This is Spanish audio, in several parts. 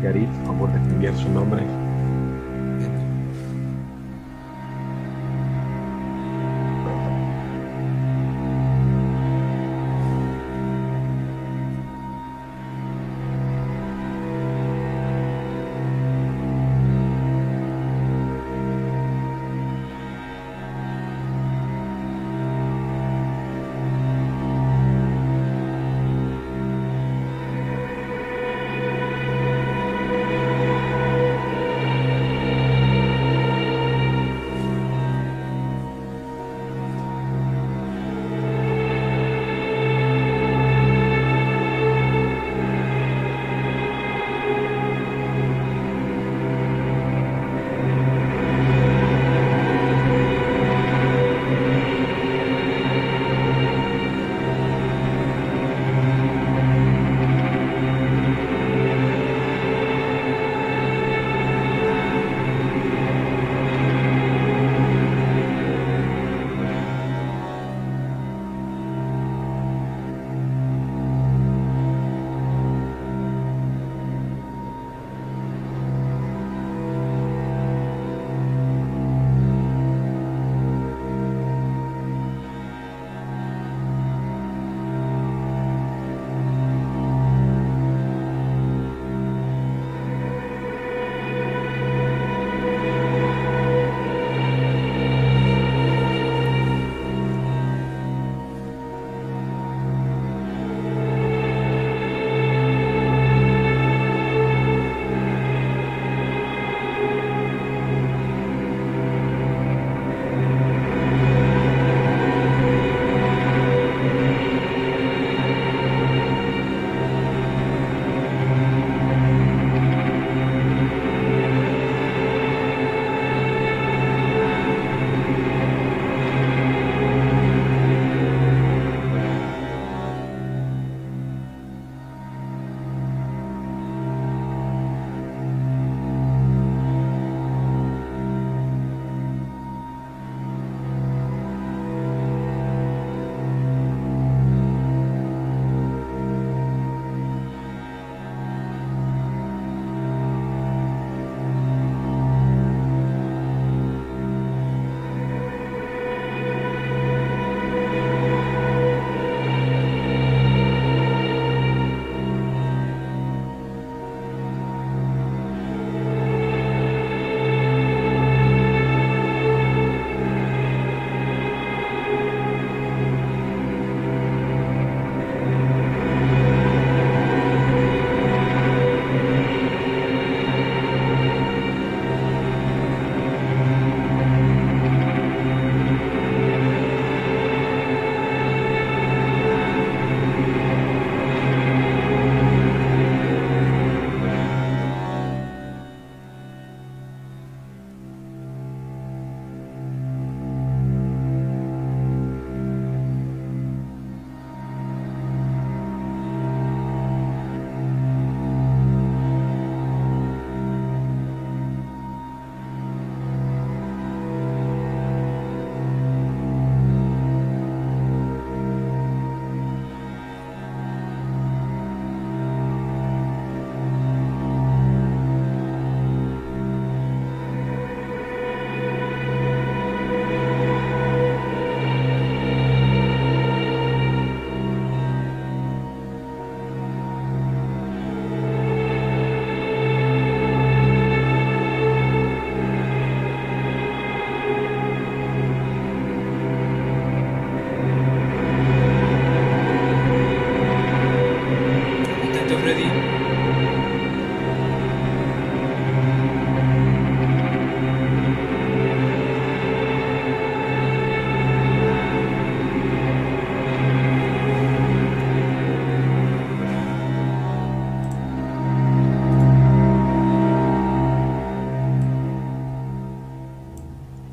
Marguerite por defender su nombre.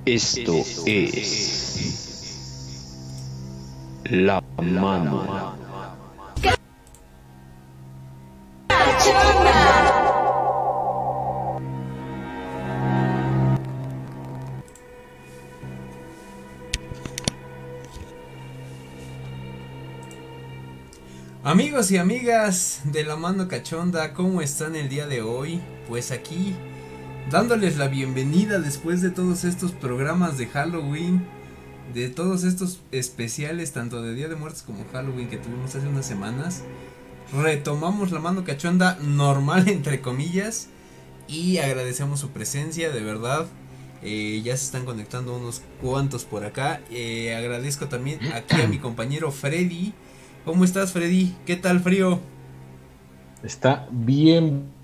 Esto es la mano. Amigos y amigas de la mano cachonda, ¿cómo están el día de hoy? Pues aquí dándoles la bienvenida después de todos estos programas de Halloween, de todos estos especiales tanto de Día de Muertos como Halloween que tuvimos hace unas semanas. Retomamos la mano cachonda normal entre comillas y agradecemos su presencia, de verdad. Eh, ya se están conectando unos cuantos por acá. Eh, agradezco también aquí a mi compañero Freddy. ¿Cómo estás, Freddy? ¿Qué tal frío? Está bien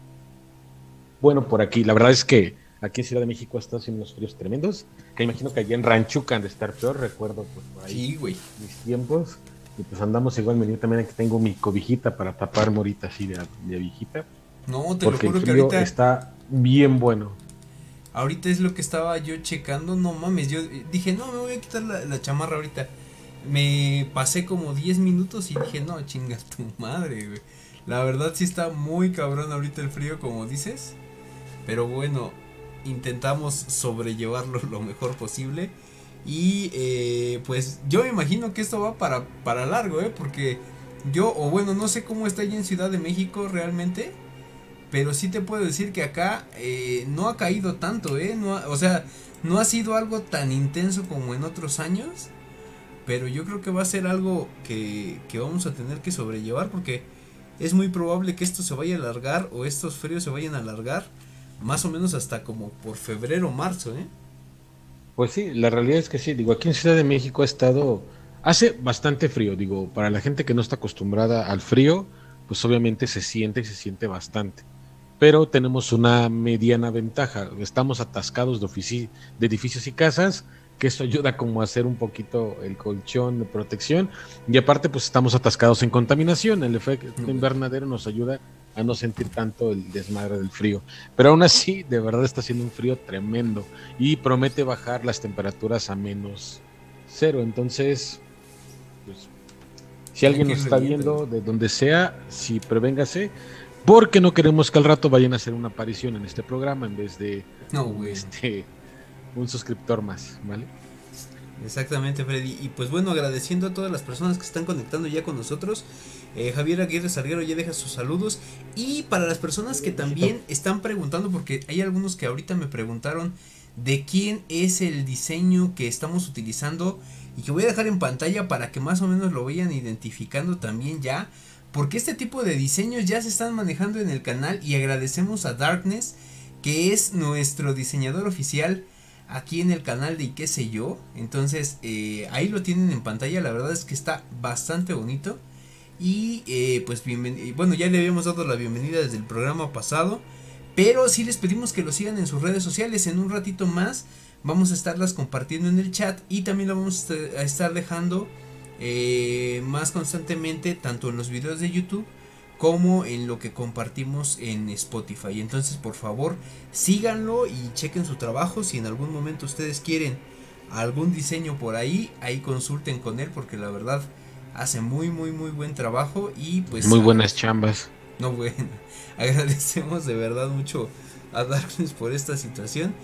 bueno por aquí. La verdad es que aquí en Ciudad de México están haciendo unos fríos tremendos. Que imagino que allá en Ranchuca han de estar peor. Recuerdo pues, por ahí sí, güey. mis tiempos. Y pues andamos igual. Venir también aquí tengo mi cobijita para tapar morita así de, de viejita. No, te Porque lo juro el que frío ahorita. está bien bueno. Ahorita es lo que estaba yo checando. No mames, yo dije, no, me voy a quitar la, la chamarra ahorita. Me pasé como 10 minutos y dije, no, chinga tu madre, güey. La verdad sí está muy cabrón ahorita el frío, como dices. Pero bueno, intentamos sobrellevarlo lo mejor posible. Y eh, pues yo me imagino que esto va para, para largo, ¿eh? Porque yo, o bueno, no sé cómo está allá en Ciudad de México realmente. Pero sí te puedo decir que acá eh, no ha caído tanto, ¿eh? No ha- o sea, no ha sido algo tan intenso como en otros años. Pero yo creo que va a ser algo que, que vamos a tener que sobrellevar porque es muy probable que esto se vaya a alargar o estos fríos se vayan a alargar más o menos hasta como por febrero o marzo, ¿eh? Pues sí, la realidad es que sí, digo, aquí en Ciudad de México ha estado, hace bastante frío, digo, para la gente que no está acostumbrada al frío, pues obviamente se siente y se siente bastante. Pero tenemos una mediana ventaja, estamos atascados de, ofici- de edificios y casas, que eso ayuda como a hacer un poquito el colchón de protección, y aparte pues estamos atascados en contaminación, el efecto Ujú. invernadero nos ayuda a no sentir tanto el desmadre del frío. Pero aún así, de verdad está haciendo un frío tremendo y promete bajar las temperaturas a menos cero. Entonces, pues, si alguien nos está viendo de donde sea, si prevéngase, porque no queremos que al rato vayan a hacer una aparición en este programa en vez de No, este, un suscriptor más, ¿vale? Exactamente, Freddy. Y pues bueno, agradeciendo a todas las personas que están conectando ya con nosotros. Eh, Javier Aguirre Salguero ya deja sus saludos. Y para las personas que también están preguntando, porque hay algunos que ahorita me preguntaron de quién es el diseño que estamos utilizando y que voy a dejar en pantalla para que más o menos lo vayan identificando también ya. Porque este tipo de diseños ya se están manejando en el canal y agradecemos a Darkness, que es nuestro diseñador oficial aquí en el canal de y qué sé yo. Entonces eh, ahí lo tienen en pantalla. La verdad es que está bastante bonito. Y eh, pues bienvenido. Bueno, ya le habíamos dado la bienvenida desde el programa pasado. Pero sí les pedimos que lo sigan en sus redes sociales. En un ratito más vamos a estarlas compartiendo en el chat. Y también lo vamos a estar dejando eh, más constantemente. Tanto en los videos de YouTube como en lo que compartimos en Spotify. Entonces, por favor, síganlo y chequen su trabajo. Si en algún momento ustedes quieren algún diseño por ahí, ahí consulten con él porque la verdad hace muy muy muy buen trabajo y pues Muy buenas chambas. no bueno, agradecemos de verdad mucho a Darkness por esta situación.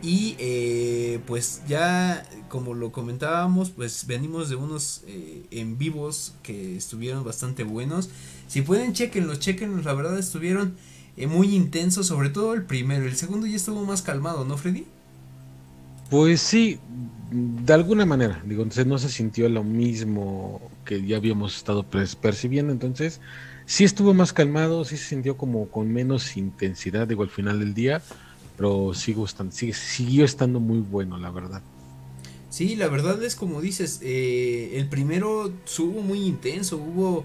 Y eh, pues ya como lo comentábamos pues venimos de unos eh, en vivos que estuvieron bastante buenos. Si pueden chequenlos chequenlos la verdad estuvieron eh, muy intensos sobre todo el primero. El segundo ya estuvo más calmado no Freddy Pues sí, de alguna manera, digo, entonces no se sintió lo mismo que ya habíamos estado percibiendo, entonces sí estuvo más calmado, sí se sintió como con menos intensidad, digo, al final del día, pero sigo estando, siguió estando muy bueno, la verdad. Sí, la verdad es como dices, eh, el primero estuvo muy intenso, hubo,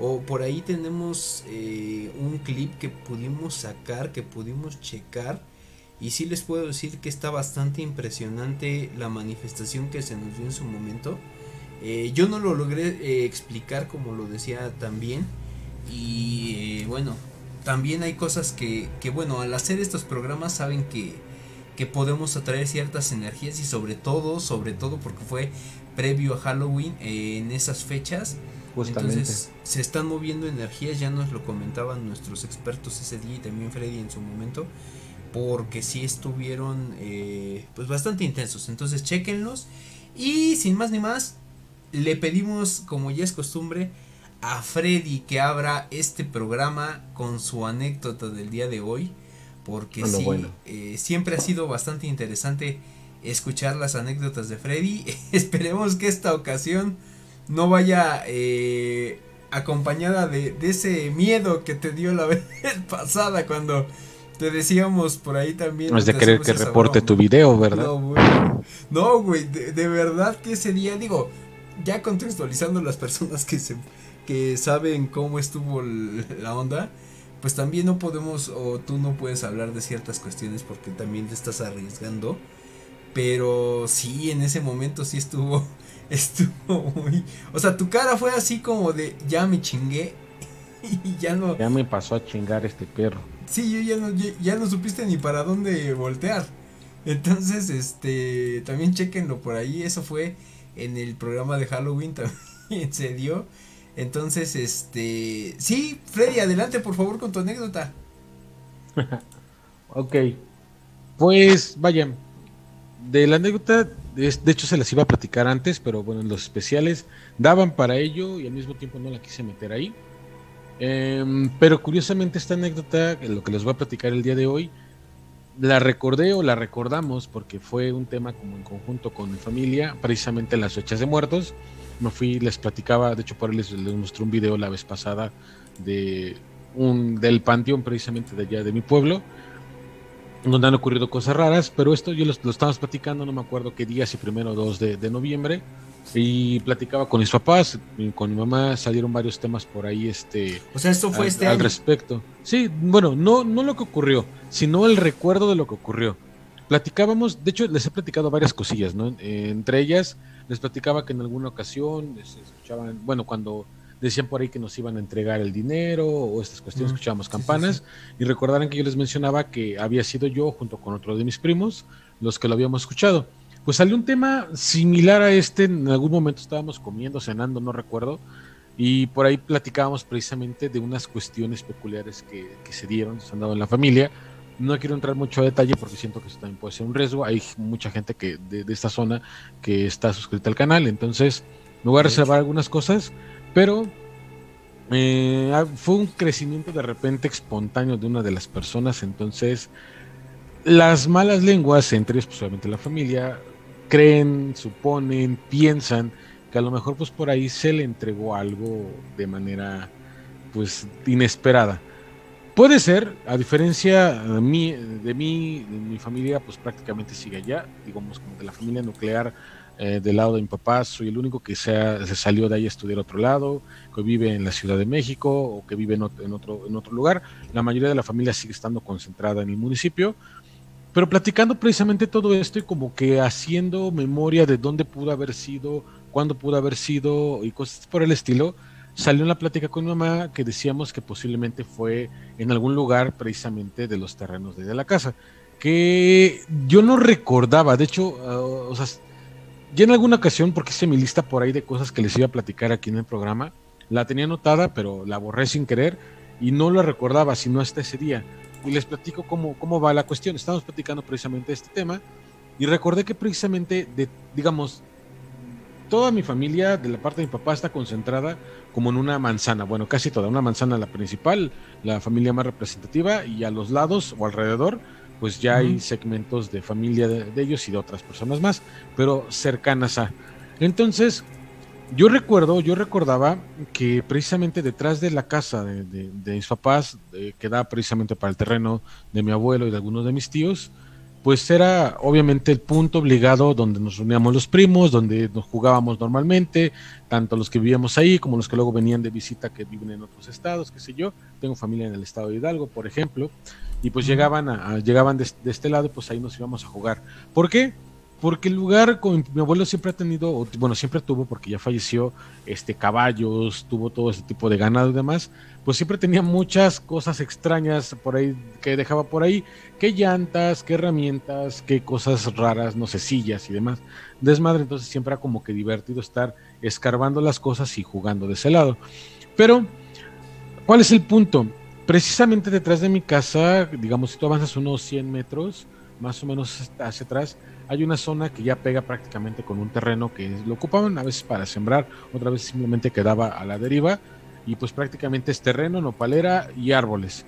o por ahí tenemos eh, un clip que pudimos sacar, que pudimos checar, y sí les puedo decir que está bastante impresionante la manifestación que se nos dio en su momento. Eh, yo no lo logré eh, explicar como lo decía también, y eh, bueno, también hay cosas que, que bueno, al hacer estos programas saben que que podemos atraer ciertas energías y sobre todo, sobre todo porque fue previo a Halloween eh, en esas fechas. Justamente. Entonces se están moviendo energías, ya nos lo comentaban nuestros expertos ese día y también Freddy en su momento, porque sí estuvieron eh, pues bastante intensos. Entonces chequenlos y sin más ni más, le pedimos como ya es costumbre a Freddy que abra este programa con su anécdota del día de hoy, porque sí, eh, siempre ha sido bastante interesante escuchar las anécdotas de Freddy. Esperemos que esta ocasión no vaya eh, acompañada de, ese miedo que te dio la vez pasada cuando te decíamos por ahí también. No es de querer que reporte tu video, ¿verdad? No, güey, de, verdad que ese día, digo, ya contextualizando las personas que, se, que saben cómo estuvo la onda, pues también no podemos, o tú no puedes hablar de ciertas cuestiones porque también te estás arriesgando. Pero sí, en ese momento sí estuvo, estuvo muy... O sea, tu cara fue así como de, ya me chingué y ya no... Ya me pasó a chingar este perro. Sí, ya no, ya no supiste ni para dónde voltear. Entonces, este, también chequenlo por ahí, eso fue en el programa de Halloween también se dio. Entonces, este, sí, Freddy, adelante por favor con tu anécdota. ok, pues vaya, de la anécdota, de hecho se las iba a platicar antes, pero bueno, los especiales daban para ello y al mismo tiempo no la quise meter ahí. Em, pero curiosamente esta anécdota, lo que les voy a platicar el día de hoy, la recordé o la recordamos porque fue un tema como en conjunto con mi familia, precisamente en las fechas de muertos. Me fui, les platicaba, de hecho por ahí les, les mostré un video la vez pasada de un, del panteón precisamente de allá de mi pueblo donde han ocurrido cosas raras, pero esto yo lo, lo estábamos platicando, no me acuerdo qué día, si primero o 2 de, noviembre, y platicaba con mis papás, con mi mamá, salieron varios temas por ahí, este... O sea, esto fue al, este al respecto. Sí, bueno, no, no lo que ocurrió, sino el recuerdo de lo que ocurrió. Platicábamos, de hecho les he platicado varias cosillas, ¿no? Eh, entre ellas les platicaba que en alguna ocasión se escuchaban, bueno, cuando decían por ahí que nos iban a entregar el dinero o estas cuestiones, escuchábamos campanas y recordarán que yo les mencionaba que había sido yo junto con otro de mis primos los que lo habíamos escuchado. Pues salió un tema similar a este, en algún momento estábamos comiendo, cenando, no recuerdo, y por ahí platicábamos precisamente de unas cuestiones peculiares que, se dieron, se han dado en la familia. No quiero entrar mucho a detalle porque siento que eso también puede ser un riesgo. Hay mucha gente que de, de esta zona que está suscrita al canal, entonces me voy a reservar algunas cosas, pero eh, ah, fue un crecimiento de repente espontáneo de una de las personas, entonces las malas lenguas, entre ellos pues, obviamente la familia, creen, suponen, piensan que a lo mejor pues por ahí se le entregó algo de manera pues inesperada. Puede ser, a diferencia de mí, de mí, de mi familia pues prácticamente sigue allá, digamos como de la familia nuclear eh, del lado de mi papá, soy el único que se, se, salió de ahí a estudiar a otro lado, que vive en la Ciudad de México o que vive en otro, en otro, en otro lugar. La mayoría de la familia sigue estando concentrada en el municipio. Pero platicando precisamente todo esto y como que haciendo memoria de dónde pudo haber sido, cuándo pudo haber sido y cosas por el estilo, salió una plática con mi mamá que decíamos que posiblemente fue en algún lugar precisamente de los terrenos de la casa, que yo no recordaba, de hecho, uh, ya en alguna ocasión, porque hice mi lista por ahí de cosas que les iba a platicar aquí en el programa, la tenía anotada, pero la borré sin querer y no la recordaba, sino hasta ese día. Y les platico cómo, cómo va la cuestión. Estamos platicando precisamente de este tema y recordé que precisamente, de, digamos, toda mi familia, de la parte de mi papá, está concentrada como en una manzana. Bueno, casi toda. Una manzana la principal, la familia más representativa, y a los lados o alrededor pues ya hay segmentos de familia de, ellos y de otras personas más, pero cercanas a. Entonces, yo recuerdo, yo recordaba que precisamente detrás de la casa de, mis papás, que da precisamente para el terreno de mi abuelo y de algunos de mis tíos, pues era obviamente el punto obligado donde nos reuníamos los primos, donde nos jugábamos normalmente, tanto los que vivíamos ahí como los que luego venían de visita que viven en otros estados, qué sé yo. Tengo familia en el estado de Hidalgo, por ejemplo y pues llegaban a, llegaban de, este lado, pues ahí nos íbamos a jugar. ¿Por qué? Porque el lugar con mi abuelo siempre ha tenido, bueno, siempre tuvo, porque ya falleció, este caballos, tuvo todo ese tipo de ganado y demás, pues siempre tenía muchas cosas extrañas por ahí que dejaba por ahí, qué llantas, qué herramientas, qué cosas raras, no sé, sillas y demás. Desmadre, entonces siempre era como que divertido estar escarbando las cosas y jugando de ese lado. Pero, ¿cuál es el punto? precisamente detrás de mi casa, digamos, si tú avanzas unos 100 metros, más o menos hacia atrás, hay una zona que ya pega prácticamente con un terreno que lo ocupaban a veces para sembrar, otra vez simplemente quedaba a la deriva. y pues prácticamente es terreno, nopalera y árboles.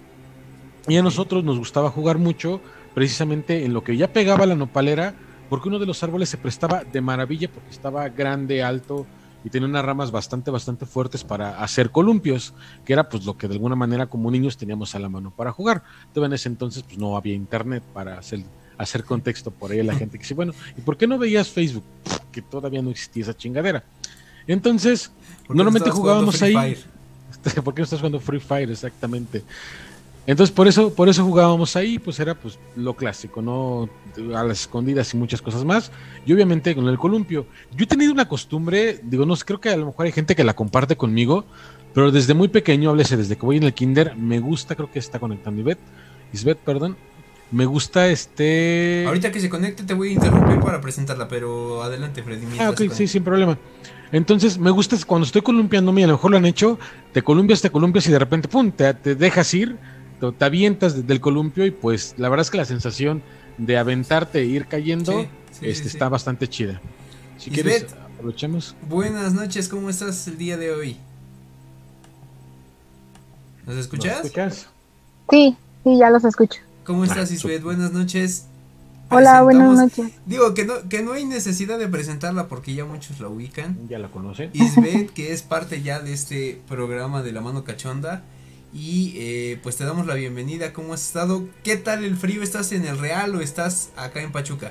Y a nosotros nos gustaba jugar mucho precisamente en lo que ya pegaba la nopalera, porque uno de los árboles se prestaba de maravilla porque estaba grande, alto y tenía unas ramas bastante, bastante fuertes para hacer columpios, que era pues lo que de alguna manera como niños teníamos a la mano para jugar. Todavía en ese entonces pues no había internet para hacer, hacer contexto por ahí a la gente que dice, bueno, ¿y por qué no veías Facebook? Que todavía no existía esa chingadera. Entonces, normalmente jugábamos ahí. ¿Por qué no estás jugando Free Fire? Exactamente. Entonces por eso, por eso jugábamos ahí, pues era pues lo clásico, ¿no? A las escondidas y muchas cosas más. Y obviamente con el columpio. Yo he tenido una costumbre, digo, no sé, creo que a lo mejor hay gente que la comparte conmigo, pero desde muy pequeño, háblese desde que voy en el kinder, me gusta, creo que está conectando Isbeth, Isbeth, perdón. Me gusta este. Ahorita que se conecte te voy a interrumpir para presentarla, pero adelante, Freddy. Ah, ok, sí, sin problema. Entonces, me gusta cuando estoy columpiándome, a lo mejor lo han hecho, te columpias, te columpias y de repente, pum, te, te dejas ir te, avientas desde el columpio y pues la verdad es que la sensación de aventarte e ir cayendo este, está bastante chida. Si quieres, aprovechemos. Buenas noches, ¿cómo estás el día de hoy? ¿Nos escuchas? Sí, sí, ya los escucho. ¿Cómo estás, Isbeth? Buenas noches. Hola, buenas noches. Digo que no, que no hay necesidad de presentarla porque ya muchos la ubican. Ya la conocen. Isbeth, que es parte ya de este programa de La Mano Cachonda. Y eh, pues te damos la bienvenida. ¿Cómo has estado? ¿Qué tal el frío? ¿Estás en el Real o estás acá en Pachuca?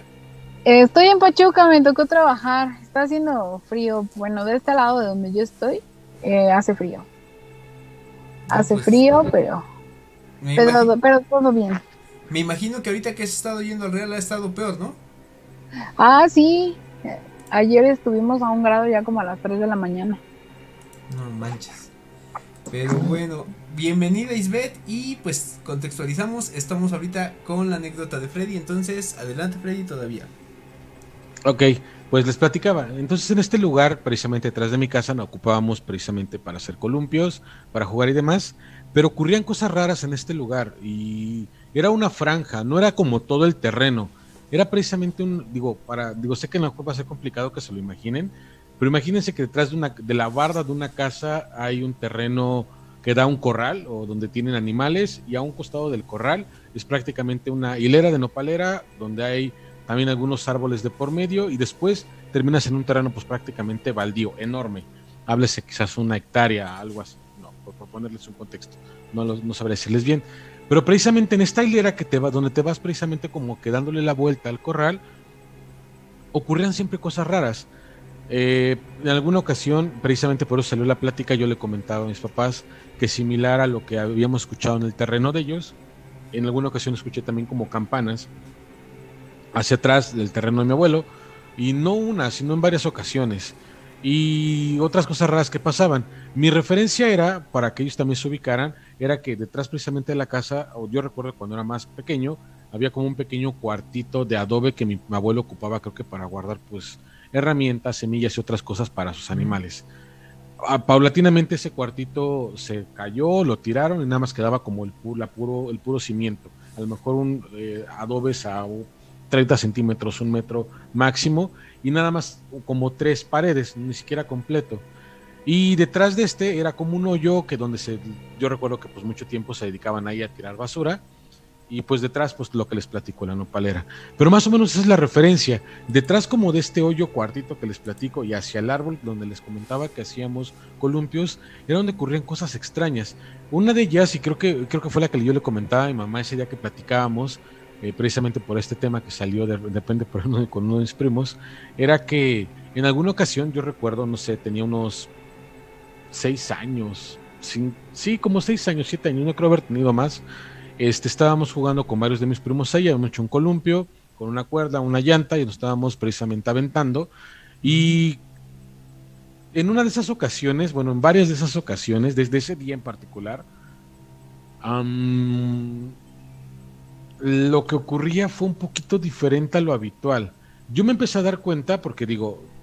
Estoy en Pachuca, me tocó trabajar. Está haciendo frío. Bueno, de este lado de donde yo estoy, eh, hace frío. hace pues, frío, pero, pero, pero todo bien. Me imagino que ahorita que has estado yendo al Real ha estado peor, ¿no? Ah, sí. Ayer estuvimos a un grado ya como a las 3 de la mañana. No manches. Pero bueno, bienvenida Isbeth y pues contextualizamos, estamos ahorita con la anécdota de Freddy, entonces adelante Freddy todavía. Ok, pues les platicaba, entonces en este lugar, precisamente detrás de mi casa, nos ocupábamos precisamente para hacer columpios, para jugar y demás, pero ocurrían cosas raras en este lugar y era una franja, no era como todo el terreno, era precisamente un, digo, para, digo, sé que no va a ser complicado que se lo imaginen, pero imagínense que detrás de, una, de la barda de una casa hay un terreno que da un corral o donde tienen animales y a un costado del corral es prácticamente una hilera de nopalera donde hay también algunos árboles de por medio y después terminas en un terreno pues prácticamente baldío, enorme. Háblese quizás una hectárea, algo así, no, por, ponerles un contexto, no, no sabré decirles bien. Pero precisamente en esta hilera que te va, donde te vas precisamente como que dándole la vuelta al corral, ocurrían siempre cosas raras. Eh, en alguna ocasión, precisamente por eso salió la plática, yo le comentaba a mis papás que similar a lo que habíamos escuchado en el terreno de ellos, en alguna ocasión escuché también como campanas hacia atrás del terreno de mi abuelo, y no una, sino en varias ocasiones. Y otras cosas raras que pasaban. Mi referencia era, para que ellos también se ubicaran, era que detrás precisamente de la casa, o yo recuerdo cuando era más pequeño, había como un pequeño cuartito de adobe que mi abuelo ocupaba, creo que para guardar pues herramientas, semillas y otras cosas para sus animales. paulatinamente ese cuartito se cayó, lo tiraron y nada más quedaba como el, puro, el puro cimiento. A lo mejor un eh, adobes a 30 centímetros, un metro máximo, y nada más como tres paredes, ni siquiera completo. Y detrás de este era como un hoyo que donde se, yo recuerdo que pues mucho tiempo se dedicaban ahí a tirar basura y pues detrás pues lo que les platico, la nopalera. Pero más o menos esa es la referencia. Detrás como de este hoyo cuartito que les platico y hacia el árbol donde les comentaba que hacíamos columpios, era donde ocurrían cosas extrañas. Una de ellas, y creo que, creo que fue la que yo le comentaba a mi mamá ese día que platicábamos, eh, precisamente por este tema que salió de, repente por uno, con uno de mis primos, era que en alguna ocasión yo recuerdo, no sé, tenía unos seis años, sí, como seis años, siete años, no creo haber tenido más este, estábamos jugando con varios de mis primos ahí, habíamos hecho un columpio con una cuerda, una llanta y nos estábamos precisamente aventando. Y en una de esas ocasiones, bueno, en varias de esas ocasiones, desde ese día en particular, lo que ocurría fue un poquito diferente a lo habitual. Yo me empecé a dar cuenta porque digo,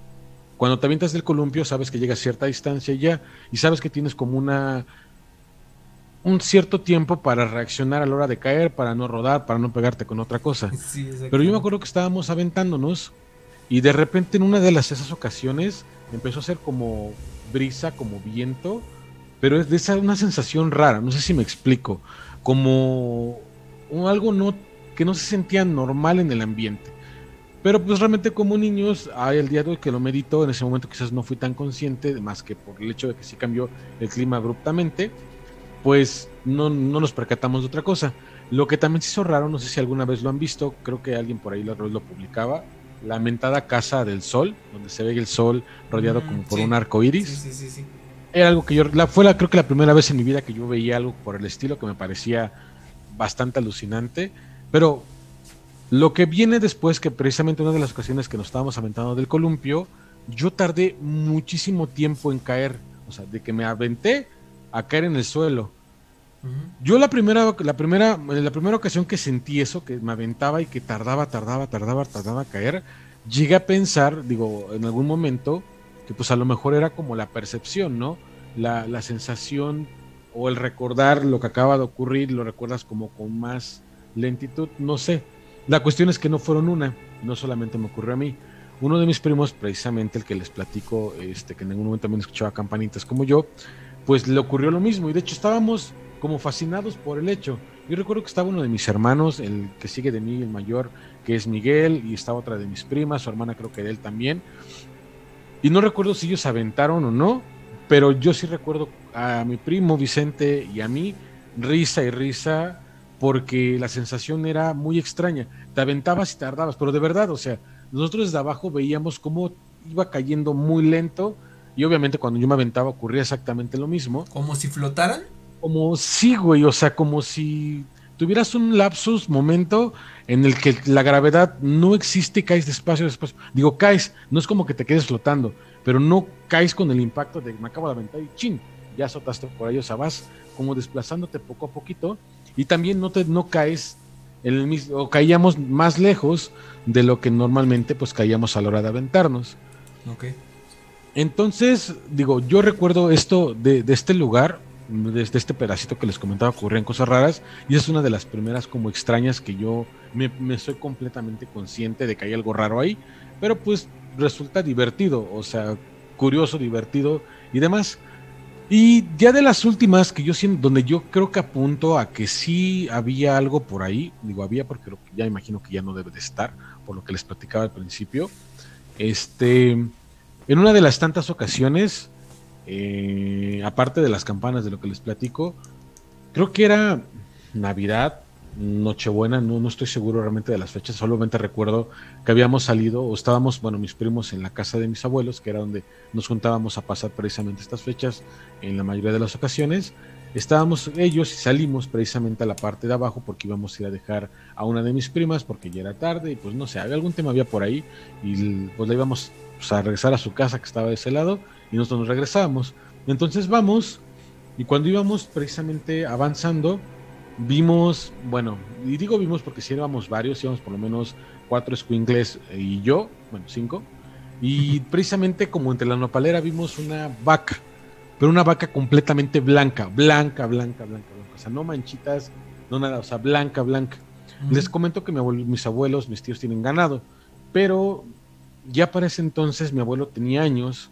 cuando te avientas del columpio sabes que llega a cierta distancia ya y sabes que tienes como una un cierto tiempo para reaccionar a la hora de caer, para no rodar, para no pegarte con otra cosa. Pero yo me acuerdo que estábamos aventándonos y de repente en una de las esas ocasiones empezó a ser como brisa, como viento pero es de esa una sensación rara, no sé si me explico, como algo no que no se sentía normal en el ambiente. Pero pues realmente como niños, hay el día de hoy que lo medito, en ese momento quizás no fui tan consciente, más que por el hecho de que sí cambió el clima abruptamente, pues no, no nos percatamos de otra cosa. Lo que también se hizo raro, no sé si alguna vez lo han visto, creo que alguien por ahí lo, lo publicaba, la mentada Casa del Sol, donde se ve el sol rodeado mm, como por un arco iris. Sí, sí, sí, Era algo que yo, la, fue la, creo que la primera vez en mi vida que yo veía algo por el estilo que me parecía bastante alucinante. Pero lo que viene después, que precisamente una de las ocasiones que nos estábamos aventando del columpio, yo tardé muchísimo tiempo en caer. O sea, de que me aventé a caer en el suelo. Yo la primera, la primera, la primera ocasión que sentí eso, que me aventaba y que tardaba, tardaba, tardaba, tardaba a caer, llegué a pensar, digo, en algún momento, que pues a lo mejor era como la percepción, ¿no? La, la sensación o el recordar lo que acaba de ocurrir, lo recuerdas como con más lentitud, no sé. La cuestión es que no fueron una, no solamente me ocurrió a mí. Uno de mis primos, precisamente el que les platico, este, que en algún momento también escuchaba campanitas como yo, pues le ocurrió lo mismo. Y de hecho estábamos como fascinados por el hecho. Yo recuerdo que estaba uno de mis hermanos, el que sigue de mí, el mayor, que es Miguel, y estaba otra de mis primas, su hermana creo que de él también. Y no recuerdo si ellos aventaron o no, pero yo sí recuerdo a mi primo Vicente y a mí, risa y risa, porque la sensación era muy extraña. Te aventabas y tardabas, pero de verdad, o sea, nosotros desde abajo veíamos cómo iba cayendo muy lento y obviamente cuando yo me aventaba ocurría exactamente lo mismo. ¿Como si flotaran? Como sí, güey, o sea, como si tuvieras un lapsus, momento en el que la gravedad no existe y caes despacio, despacio. Digo, caes, no es como que te quedes flotando, pero no caes con el impacto de me acabo de aventar y chin, ya azotaste por ahí, o sea, vas como desplazándote poco a poquito y también no te no caes en el mismo o caíamos más lejos de lo que normalmente pues caíamos a la hora de aventarnos. Entonces, digo, yo recuerdo esto de, este lugar, desde este pedacito que les comentaba, ocurrían cosas raras, y es una de las primeras como extrañas que yo me, me soy completamente consciente de que hay algo raro ahí, pero pues resulta divertido, o sea, curioso, divertido y demás. Y ya de las últimas que yo siento, donde yo creo que apunto a que sí había algo por ahí, digo había porque ya imagino que ya no debe de estar, por lo que les platicaba al principio. Este, en una de las tantas ocasiones, eh, aparte de las campanas de lo que les platico, creo que era Navidad Nochebuena, no, no estoy seguro realmente de las fechas, solamente recuerdo que habíamos salido o estábamos, bueno, mis primos en la casa de mis abuelos, que era donde nos juntábamos a pasar precisamente estas fechas en la mayoría de las ocasiones. Estábamos ellos y salimos precisamente a la parte de abajo porque íbamos a ir a dejar a una de mis primas porque ya era tarde y pues no sé, había algún tema había por ahí y pues le íbamos pues, a regresar a su casa que estaba de ese lado y nosotros nos regresábamos. Entonces vamos y cuando íbamos precisamente avanzando, vimos, bueno, y digo vimos porque si éramos varios, íbamos por lo menos cuatro squinkles y yo, bueno, cinco, y precisamente como entre la nopalera vimos una vaca, pero una vaca completamente blanca, blanca, blanca, blanca, blanca, o sea, no manchitas, no nada, o sea, blanca, blanca. Les comento que mis abuelos, mis tíos tienen ganado, pero ya para ese entonces mi abuelo tenía años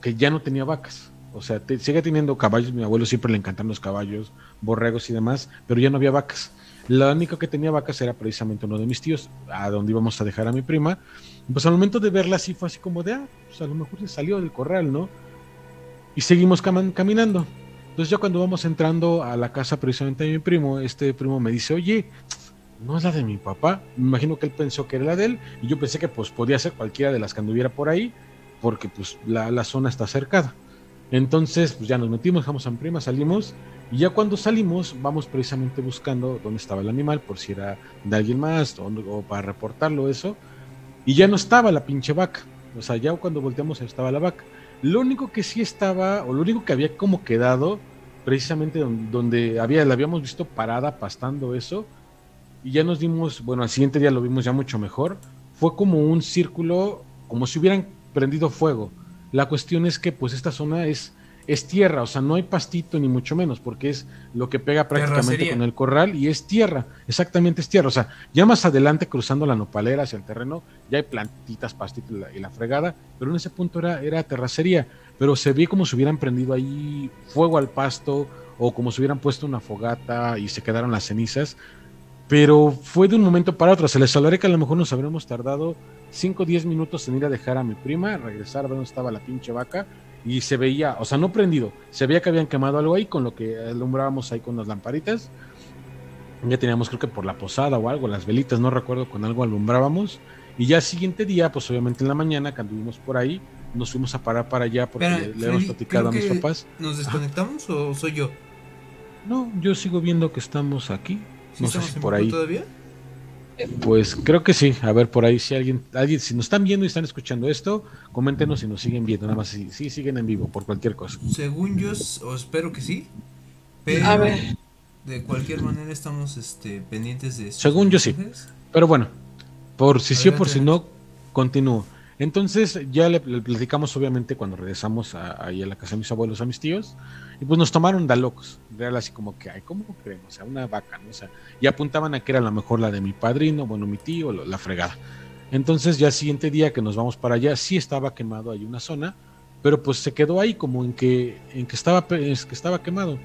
que ya no tenía vacas. O sea, sigue teniendo caballos, mi abuelo siempre le encantan los caballos, borregos y demás, pero ya no había vacas. La única que tenía vacas era precisamente uno de mis tíos, a donde íbamos a dejar a mi prima. Pues al momento de verla así fue así como de, ah, pues a lo mejor se salió del corral, ¿no? Y seguimos caminando. Entonces ya cuando vamos entrando a la casa precisamente de mi primo, este primo me dice, oye, no es la de mi papá. Me imagino que él pensó que era la de él y yo pensé que pues podía ser cualquiera de las que anduviera por ahí, porque pues la, la zona está cercada. Entonces, pues ya nos metimos, dejamos a mi prima, salimos, y ya cuando salimos, vamos precisamente buscando dónde estaba el animal, por si era de alguien más, o, para reportarlo, eso, y ya no estaba la pinche vaca. O sea, ya cuando volteamos estaba la vaca. Lo único que sí estaba, o lo único que había como quedado, precisamente donde, había, la habíamos visto parada pastando eso, y ya nos dimos, bueno, al siguiente día lo vimos ya mucho mejor, fue como un círculo, como si hubieran prendido fuego la cuestión es que pues esta zona es, es tierra, o sea, no hay pastito ni mucho menos, porque es lo que pega prácticamente con el corral y es tierra, exactamente es tierra, o sea, ya más adelante cruzando la nopalera hacia el terreno, ya hay plantitas, pastitos y la, fregada, pero en ese punto era, era terracería, pero se ve como si hubieran prendido ahí fuego al pasto o como si hubieran puesto una fogata y se quedaron las cenizas, pero fue de un momento para otro, se les hablaré que a lo mejor nos habríamos tardado 5 o 10 minutos en ir a dejar a mi prima, regresar a ver dónde estaba la pinche vaca y se veía, o sea, no prendido, se veía que habían quemado algo ahí con lo que alumbrábamos ahí con las lamparitas. Ya teníamos, creo que por la posada o algo, las velitas, no recuerdo, con algo alumbrábamos. Y ya el siguiente día, pues obviamente en la mañana, cuando anduvimos por ahí, nos fuimos a parar para allá porque le, hemos platicado a mis papás. ¿Nos desconectamos o soy yo? No, yo sigo viendo que estamos aquí. No sé si por ahí. todavía? Pues creo que sí. A ver, por ahí si alguien, alguien, si nos están viendo y están escuchando esto, coméntenos si nos siguen viendo. Nada más si sí, siguen en vivo por cualquier cosa. Según yo, o espero que sí. Pero a ver. de cualquier manera estamos este, pendientes de eso. Según yo sí. Pero bueno, por si sí o por si no, continúo. Entonces ya le, platicamos obviamente cuando regresamos a, ahí a la casa de mis abuelos, a mis tíos, y pues nos tomaron da locos, real así como que, ay, ¿cómo creemos? O sea, una vaca, ¿no? O sea, y apuntaban a que era a lo mejor la de mi padrino, bueno, mi tío, la fregada. Entonces ya el siguiente día que nos vamos para allá, sí estaba quemado ahí una zona, pero pues se quedó ahí como en que, en que, estaba, que estaba quemado.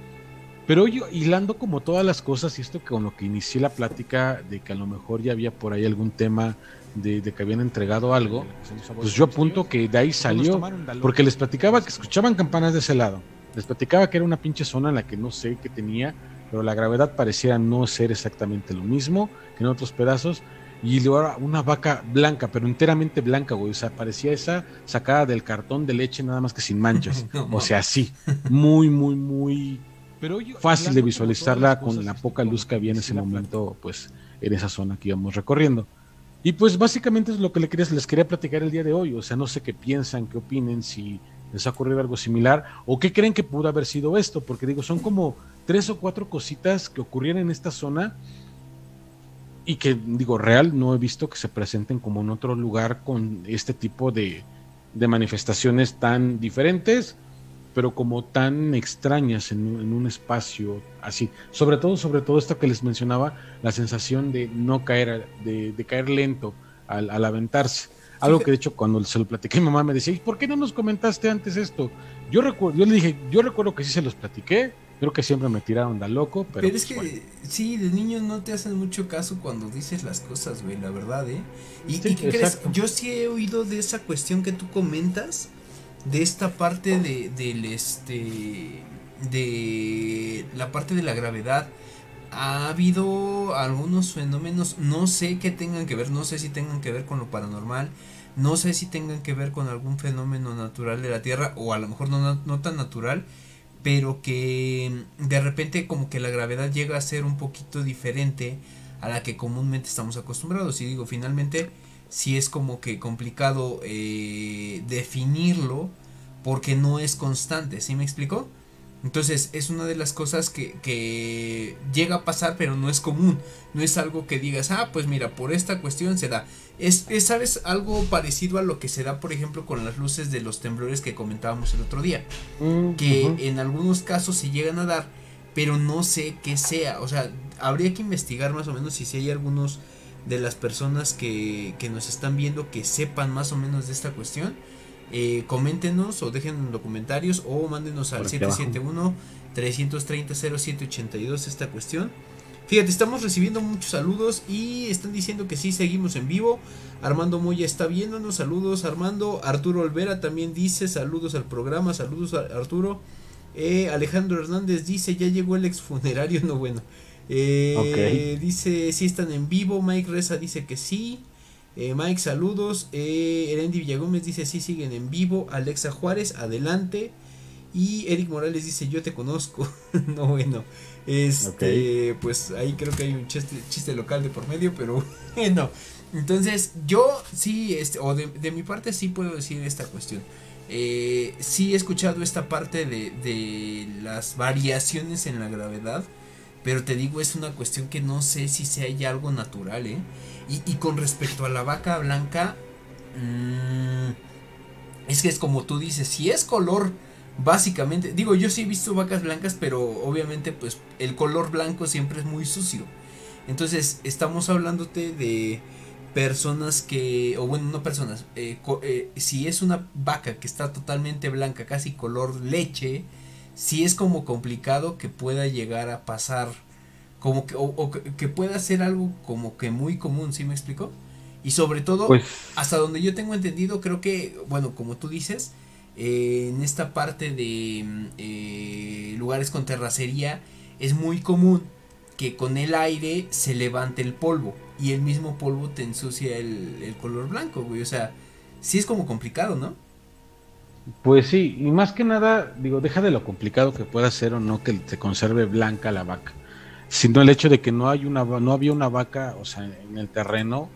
Pero yo hilando como todas las cosas, y esto con lo que inicié la plática de que a lo mejor ya había por ahí algún tema de, que habían entregado algo, pues yo apunto que de ahí salió, porque les platicaba que escuchaban campanas de ese lado, les platicaba que era una pinche zona en la que no sé qué tenía, pero la gravedad parecía no ser exactamente lo mismo que en otros pedazos, y luego una vaca blanca, pero enteramente blanca, güey, o sea, parecía esa sacada del cartón de leche nada más que sin manchas, o sea, sí, muy, muy, muy... Pero fácil de visualizarla con la poca luz que había en ese momento, pues, en esa zona que íbamos recorriendo. Y pues básicamente es lo que les quería, les quería platicar el día de hoy. O sea, no sé qué piensan, qué opinen, si les ha ocurrido algo similar o qué creen que pudo haber sido esto. Porque digo, son como tres o cuatro cositas que ocurrieron en esta zona y que digo, real, no he visto que se presenten como en otro lugar con este tipo de, manifestaciones tan diferentes pero como tan extrañas en, un espacio así. Sobre todo, sobre todo esto que les mencionaba, la sensación de no caer, de, caer lento al, aventarse. Algo que de hecho cuando se lo platiqué mi mamá me decía, ¿y por qué no nos comentaste antes esto? Yo recuerdo, yo le dije, yo recuerdo que sí se los platiqué, creo que siempre me tiraron da loco, pero... Pero es pues que sí, de niño no te hacen mucho caso cuando dices las cosas, güey, la verdad, ¿eh? ¿Y, ¿y qué crees? Yo sí he oído de esa cuestión que tú comentas, de esta parte de, del este de la parte de la gravedad ha habido algunos fenómenos no sé qué tengan que ver no sé si tengan que ver con lo paranormal no sé si tengan que ver con algún fenómeno natural de la tierra o a lo mejor no, tan natural pero que de repente como que la gravedad llega a ser un poquito diferente a la que comúnmente estamos acostumbrados y digo finalmente si es como que complicado eh, definirlo porque no es constante, ¿sí me explico? Entonces es una de las cosas que, que, llega a pasar pero no es común, no es algo que digas, ah, pues mira, por esta cuestión se da. Es, es, ¿sabes? Algo parecido a lo que se da, por ejemplo, con las luces de los temblores que comentábamos el otro día, mm, que en algunos casos se llegan a dar, pero no sé qué sea, o sea, habría que investigar más o menos si, si hay algunos de las personas que, nos están viendo que sepan más o menos de esta cuestión, eh, coméntenos o dejen en los comentarios o mándenos al 771-330-0782 esta cuestión. Fíjate, estamos recibiendo muchos saludos y están diciendo que sí, seguimos en vivo. Armando Moya está viéndonos, saludos Armando. Arturo Olvera también dice saludos al programa, saludos a Arturo. Eh, Alejandro Hernández dice, ya llegó el ex funerario, no bueno. Eh, Dice, si están en vivo. Mike Reza dice que sí. Eh, Mike, saludos. Eh, Erendi Villagómez dice, sí, siguen en vivo. Alexa Juárez, adelante. Y Eric Morales dice, yo te conozco. no, bueno. Este, pues ahí creo que hay un chiste, local de por medio, pero bueno. Entonces, yo sí, este, o de, de mi parte sí puedo decir esta cuestión. Eh, sí he escuchado esta parte de, de las variaciones en la gravedad. Pero te digo, es una cuestión que no sé si sea ya algo natural, ¿eh? Y, con respecto a la vaca blanca, mm, es que es como tú dices, si es color básicamente, digo, yo sí he visto vacas blancas, pero obviamente pues el color blanco siempre es muy sucio. Entonces, estamos hablándote de personas que, o bueno, no personas, eh, eh, si es una vaca que está totalmente blanca, casi color leche, si es como complicado que pueda llegar a pasar, como que, o, que pueda ser algo como que muy común, ¿sí me explico? Y sobre todo, pues hasta donde yo tengo entendido, creo que, bueno, como tú dices, eh, en esta parte de eh, lugares con terracería es muy común que con el aire se levante el polvo y el mismo polvo te ensucia el, color blanco, güey. O sea, sí es como complicado, ¿no? Pues sí, y más que nada, digo, deja de lo complicado que pueda ser o no que se conserve blanca la vaca, sino el hecho de que no hay una no había una vaca, o sea, en el terreno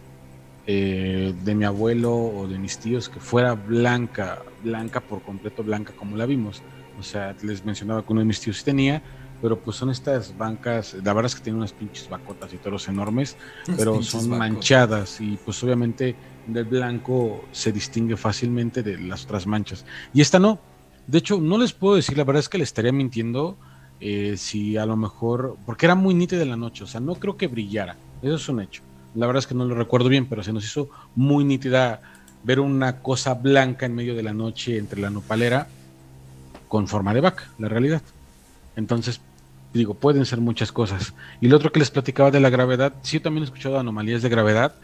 eh, de mi abuelo o de mis tíos que fuera blanca, blanca por completo blanca como la vimos. O sea, les mencionaba que uno de mis tíos tenía, pero pues son estas bancas, la verdad es que tienen unas pinches bacotas y toros enormes, pero son manchadas y pues obviamente del blanco se distingue fácilmente de las otras manchas. Y esta no. De hecho, no les puedo decir, la verdad es que le estaría mintiendo eh, si a lo mejor, porque era muy nítida la noche, o sea, no creo que brillara, eso es un hecho la verdad es que no lo recuerdo bien, pero se nos hizo muy nítida ver una cosa blanca en medio de la noche entre la nopalera con forma de vaca, la realidad. Entonces, digo, pueden ser muchas cosas. Y lo otro que les platicaba de la gravedad, sí, también he escuchado anomalías de gravedad,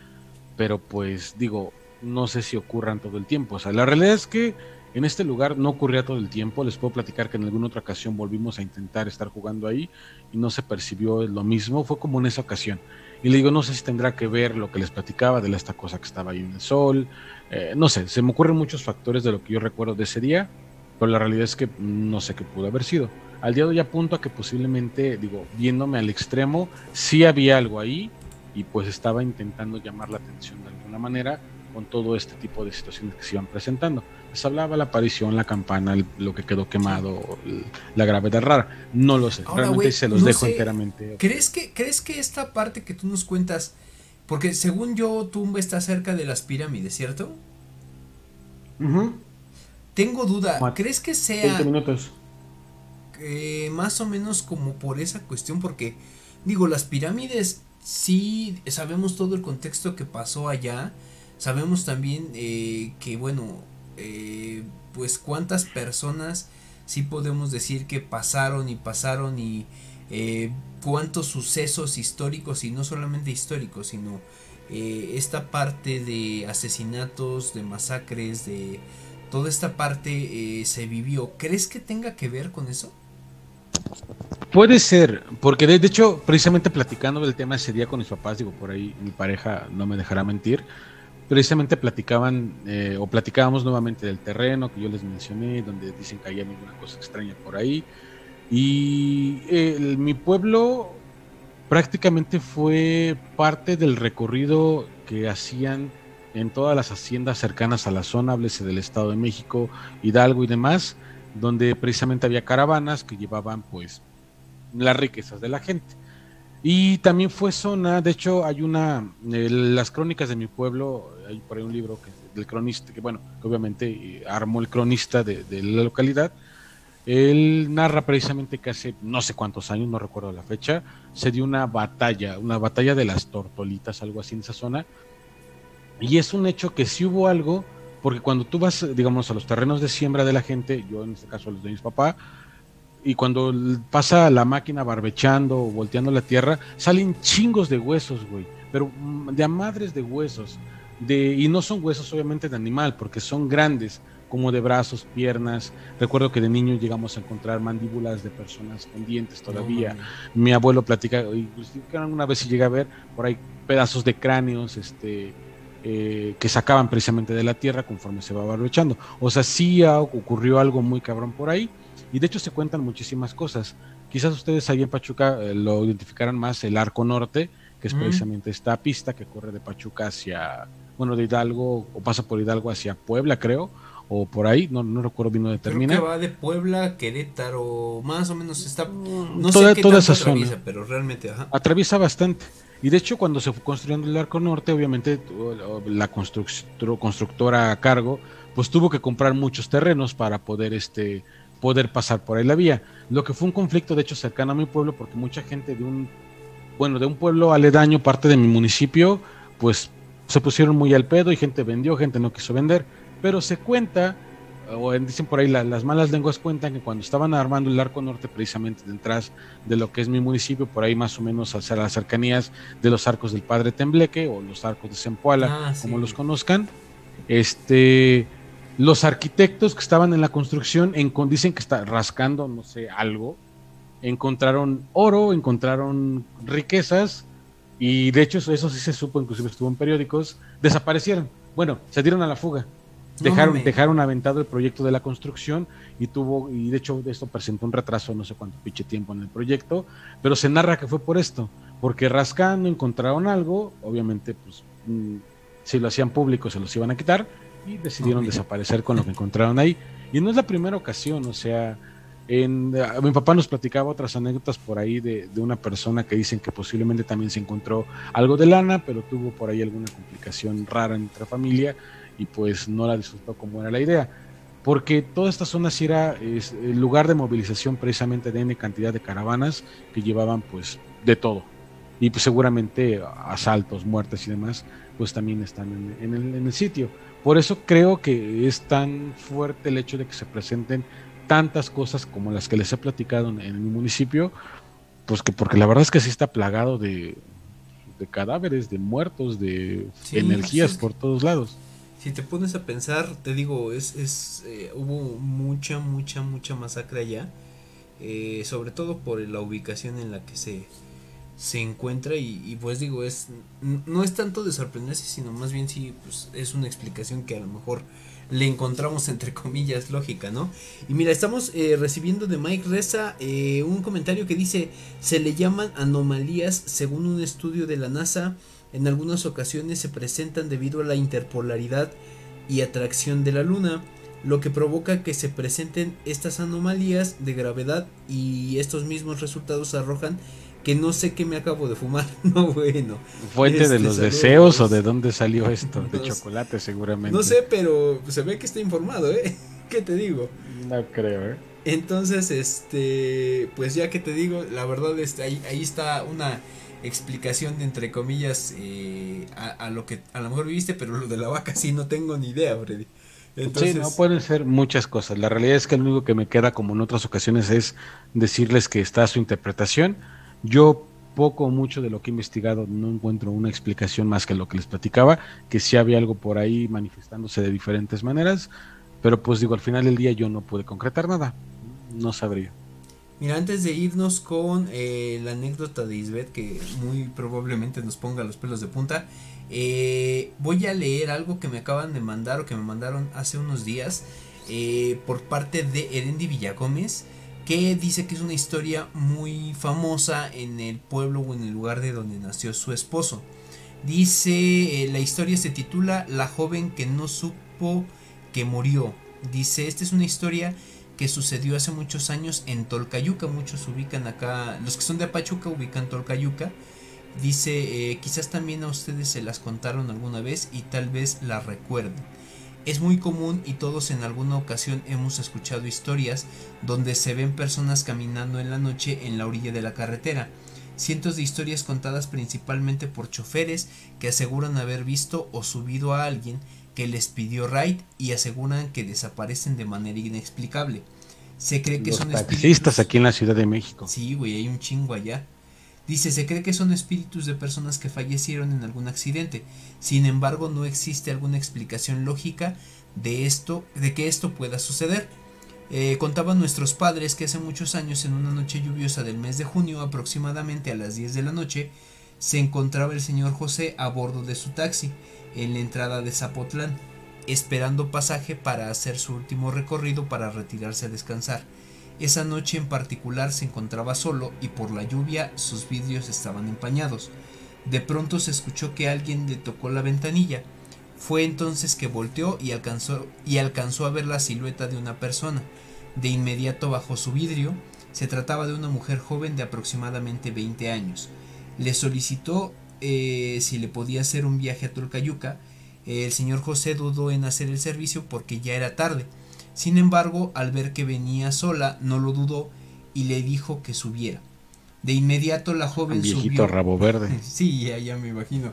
pero pues digo, no sé si ocurran todo el tiempo. O sea, la realidad es que en este lugar no ocurría todo el tiempo. Les puedo platicar que en alguna otra ocasión volvimos a intentar estar jugando ahí y no se percibió lo mismo. Fue como en esa ocasión. Y le digo, no sé si tendrá que ver lo que les platicaba de esta cosa que estaba ahí en el sol. Eh, no sé, se me ocurren muchos factores de lo que yo recuerdo de ese día, pero la realidad es que no sé qué pudo haber sido. Al día de hoy apunto a que posiblemente, digo, viéndome al extremo, sí había algo ahí y pues estaba intentando llamar la atención de alguna manera con todo este tipo de situaciones que se iban presentando les hablaba la aparición, la campana, lo que quedó quemado, la gravedad rara. No lo sé. Realmente se los dejo enteramente. ¿Crees que, ¿Crees que esta parte que tú nos cuentas, porque según yo, Tumba está cerca de las pirámides, ¿cierto? Tengo duda. ¿Crees que sea... minutos. más o menos como por esa cuestión, porque digo, las pirámides sí sabemos todo el contexto que pasó allá. Sabemos también eh, que, bueno, eh, pues cuántas personas sí podemos decir que pasaron y pasaron y eh, cuántos sucesos históricos y no solamente históricos, sino eh, esta parte de asesinatos, de masacres, de toda esta parte se vivió. ¿Crees que tenga que ver con eso? Puede ser, porque de, de, hecho, precisamente platicando del tema ese día con mis papás, digo, por ahí mi pareja no me dejará mentir, precisamente platicaban eh, o platicábamos nuevamente del terreno que yo les mencioné, donde dicen que hay alguna cosa extraña por ahí. Y mi pueblo prácticamente fue parte del recorrido que hacían en todas las haciendas cercanas a la zona, háblese del Estado de México, Hidalgo y demás, donde precisamente había caravanas que llevaban pues las riquezas de la gente. Y también fue zona, de hecho hay una, las crónicas de mi pueblo, hay por ahí un libro que, del cronista, que bueno, que obviamente eh, armó el cronista de, la localidad. Él narra precisamente que hace no sé cuántos años, no recuerdo la fecha, se dio una batalla, una batalla de las tortolitas, algo así en esa zona. Y es un hecho que sí hubo algo, porque cuando tú vas, digamos, a los terrenos de siembra de la gente, yo en este caso los de mis papás, y cuando pasa la máquina barbechando o volteando la tierra, salen chingos de huesos, güey. Pero mm, de a madres de huesos. De, y no son huesos obviamente de animal, porque son grandes, como de brazos, piernas. Recuerdo que de niño llegamos a encontrar mandíbulas de personas con dientes todavía. Mi abuelo platica, inclusive una vez si llega a ver por ahí pedazos de cráneos, este, eh, que sacaban precisamente de la tierra conforme se va barbechando. O sea, sí ocurrió algo muy cabrón por ahí y de hecho se cuentan muchísimas cosas. Quizás ustedes ahí en Pachuca eh, lo identificaran más el arco norte, que es precisamente esta pista que corre de Pachuca hacia, bueno, de Hidalgo, o pasa por Hidalgo hacia Puebla, creo, o por ahí, no, no recuerdo bien dónde termina. Creo que va de Puebla, Querétaro, más o menos está, no toda, sé qué toda esa atraviesa, zona. pero realmente, Atraviesa bastante. Y de hecho, cuando se fue construyendo el arco norte, obviamente la constructora a cargo, pues tuvo que comprar muchos terrenos para poder este poder pasar por ahí la vía. Lo que fue un conflicto, de hecho, cercano a mi pueblo, porque mucha gente de un, bueno, de un pueblo aledaño, parte de mi municipio, pues se pusieron muy al pedo y gente vendió, gente no quiso vender. Pero se cuenta, o dicen por ahí, las malas lenguas cuentan que cuando estaban armando el arco norte, precisamente detrás de lo que es mi municipio, por ahí más o menos hacia las cercanías de los arcos del Padre Tembleque o los arcos de Zempoala, ah, como los conozcan, este los arquitectos que estaban en la construcción en, dicen que está rascando, no sé, algo, encontraron oro, encontraron riquezas y de hecho eso, sí se supo, inclusive estuvo en periódicos, desaparecieron. Bueno, se dieron a la fuga. Dejaron, dejaron aventado el proyecto de la construcción y tuvo, y de hecho esto presentó un retraso, no sé cuánto pinche tiempo en el proyecto, pero se narra que fue por esto, porque rascando encontraron algo, obviamente pues mm, si lo hacían público se los iban a quitar, y decidieron desaparecer con lo que encontraron ahí. Y no es la primera ocasión, o sea, en, mi papá nos platicaba otras anécdotas por ahí de, una persona que dicen que posiblemente también se encontró algo de lana, pero tuvo por ahí alguna complicación rara en nuestra familia y pues no la disfrutó como era la idea. Porque toda esta zona sí era el lugar de movilización precisamente de N cantidad de caravanas que llevaban pues de todo. Y pues seguramente asaltos, muertes y demás, pues también están en el sitio. Por eso creo que es tan fuerte el hecho de que se presenten tantas cosas como las que les he platicado en, mi municipio, pues que porque la verdad es que sí está plagado de, cadáveres, de muertos, de energías por todos lados. Si te pones a pensar, te digo, es, es eh, hubo mucha, mucha, mucha masacre allá, eh, sobre todo por la ubicación en la que se, se encuentra y, pues digo, es no es tanto de sorprenderse, sino más bien si pues, es una explicación que a lo mejor le encontramos entre comillas lógica, ¿no? Y mira, estamos eh, recibiendo de Mike Reza eh, un comentario que dice, se le llaman anomalías según un estudio de la NASA, en algunas ocasiones se presentan debido a la interpolaridad y atracción de la Luna, lo que provoca que se presenten estas anomalías de gravedad y estos mismos resultados arrojan que no sé qué me acabo de fumar. No, bueno. ¿Fuente de este, los deseos o de dónde salió esto? de chocolate, seguramente. No sé, pero se ve que está informado, ¿eh? ¿Qué te digo? No creo, ¿eh? Entonces, este, pues ya que te digo, la verdad, este, ahí, ahí está una explicación de entre comillas eh, a, lo que a lo mejor viviste, pero lo de la vaca sí no tengo ni idea, Freddy. Entonces... Sí, no pueden ser muchas cosas. La realidad es que lo único que me queda, como en otras ocasiones, es decirles que está su interpretación yo poco o mucho de lo que he investigado no encuentro una explicación más que lo que les platicaba, que sí había algo por ahí manifestándose de diferentes maneras, pero pues digo, al final del día yo no pude concretar nada, no sabría. Mira, antes de irnos con eh, la anécdota de Isbeth, que muy probablemente nos ponga los pelos de punta, eh, voy a leer algo que me acaban de mandar o que me mandaron hace unos días eh, por parte de Erendi Villagómez que dice que es una historia muy famosa en el pueblo o en el lugar de donde nació su esposo. Dice, eh, la historia se titula La joven que no supo que murió. Dice, esta es una historia que sucedió hace muchos años en Tolcayuca. Muchos ubican acá, los que son de Apachuca ubican Tolcayuca. Dice, eh, quizás también a ustedes se las contaron alguna vez y tal vez la recuerden. Es muy común y todos en alguna ocasión hemos escuchado historias donde se ven personas caminando en la noche en la orilla de la carretera. Cientos de historias contadas principalmente por choferes que aseguran haber visto o subido a alguien que les pidió ride y aseguran que desaparecen de manera inexplicable. Se cree que son taxistas aquí en la Ciudad de México. Sí, güey, hay un chingo allá. Dice, se cree que son espíritus de personas que fallecieron en algún accidente. Sin embargo, no existe alguna explicación lógica de esto, de que esto pueda suceder. Eh, contaban nuestros padres que hace muchos años, en una noche lluviosa del mes de junio, aproximadamente a las 10 de la noche, se encontraba el señor José a bordo de su taxi, en la entrada de Zapotlán, esperando pasaje para hacer su último recorrido para retirarse a descansar. Esa noche en particular se encontraba solo y por la lluvia sus vidrios estaban empañados. De pronto se escuchó que alguien le tocó la ventanilla. Fue entonces que volteó y alcanzó, y alcanzó a ver la silueta de una persona. De inmediato bajó su vidrio. Se trataba de una mujer joven de aproximadamente 20 años. Le solicitó eh, si le podía hacer un viaje a Tolcayuca. El señor José dudó en hacer el servicio porque ya era tarde Sin embargo, al ver que venía sola, no lo dudó y le dijo que subiera. De inmediato la joven Un viejito subió. rabo verde. Sí, ya, ya me imagino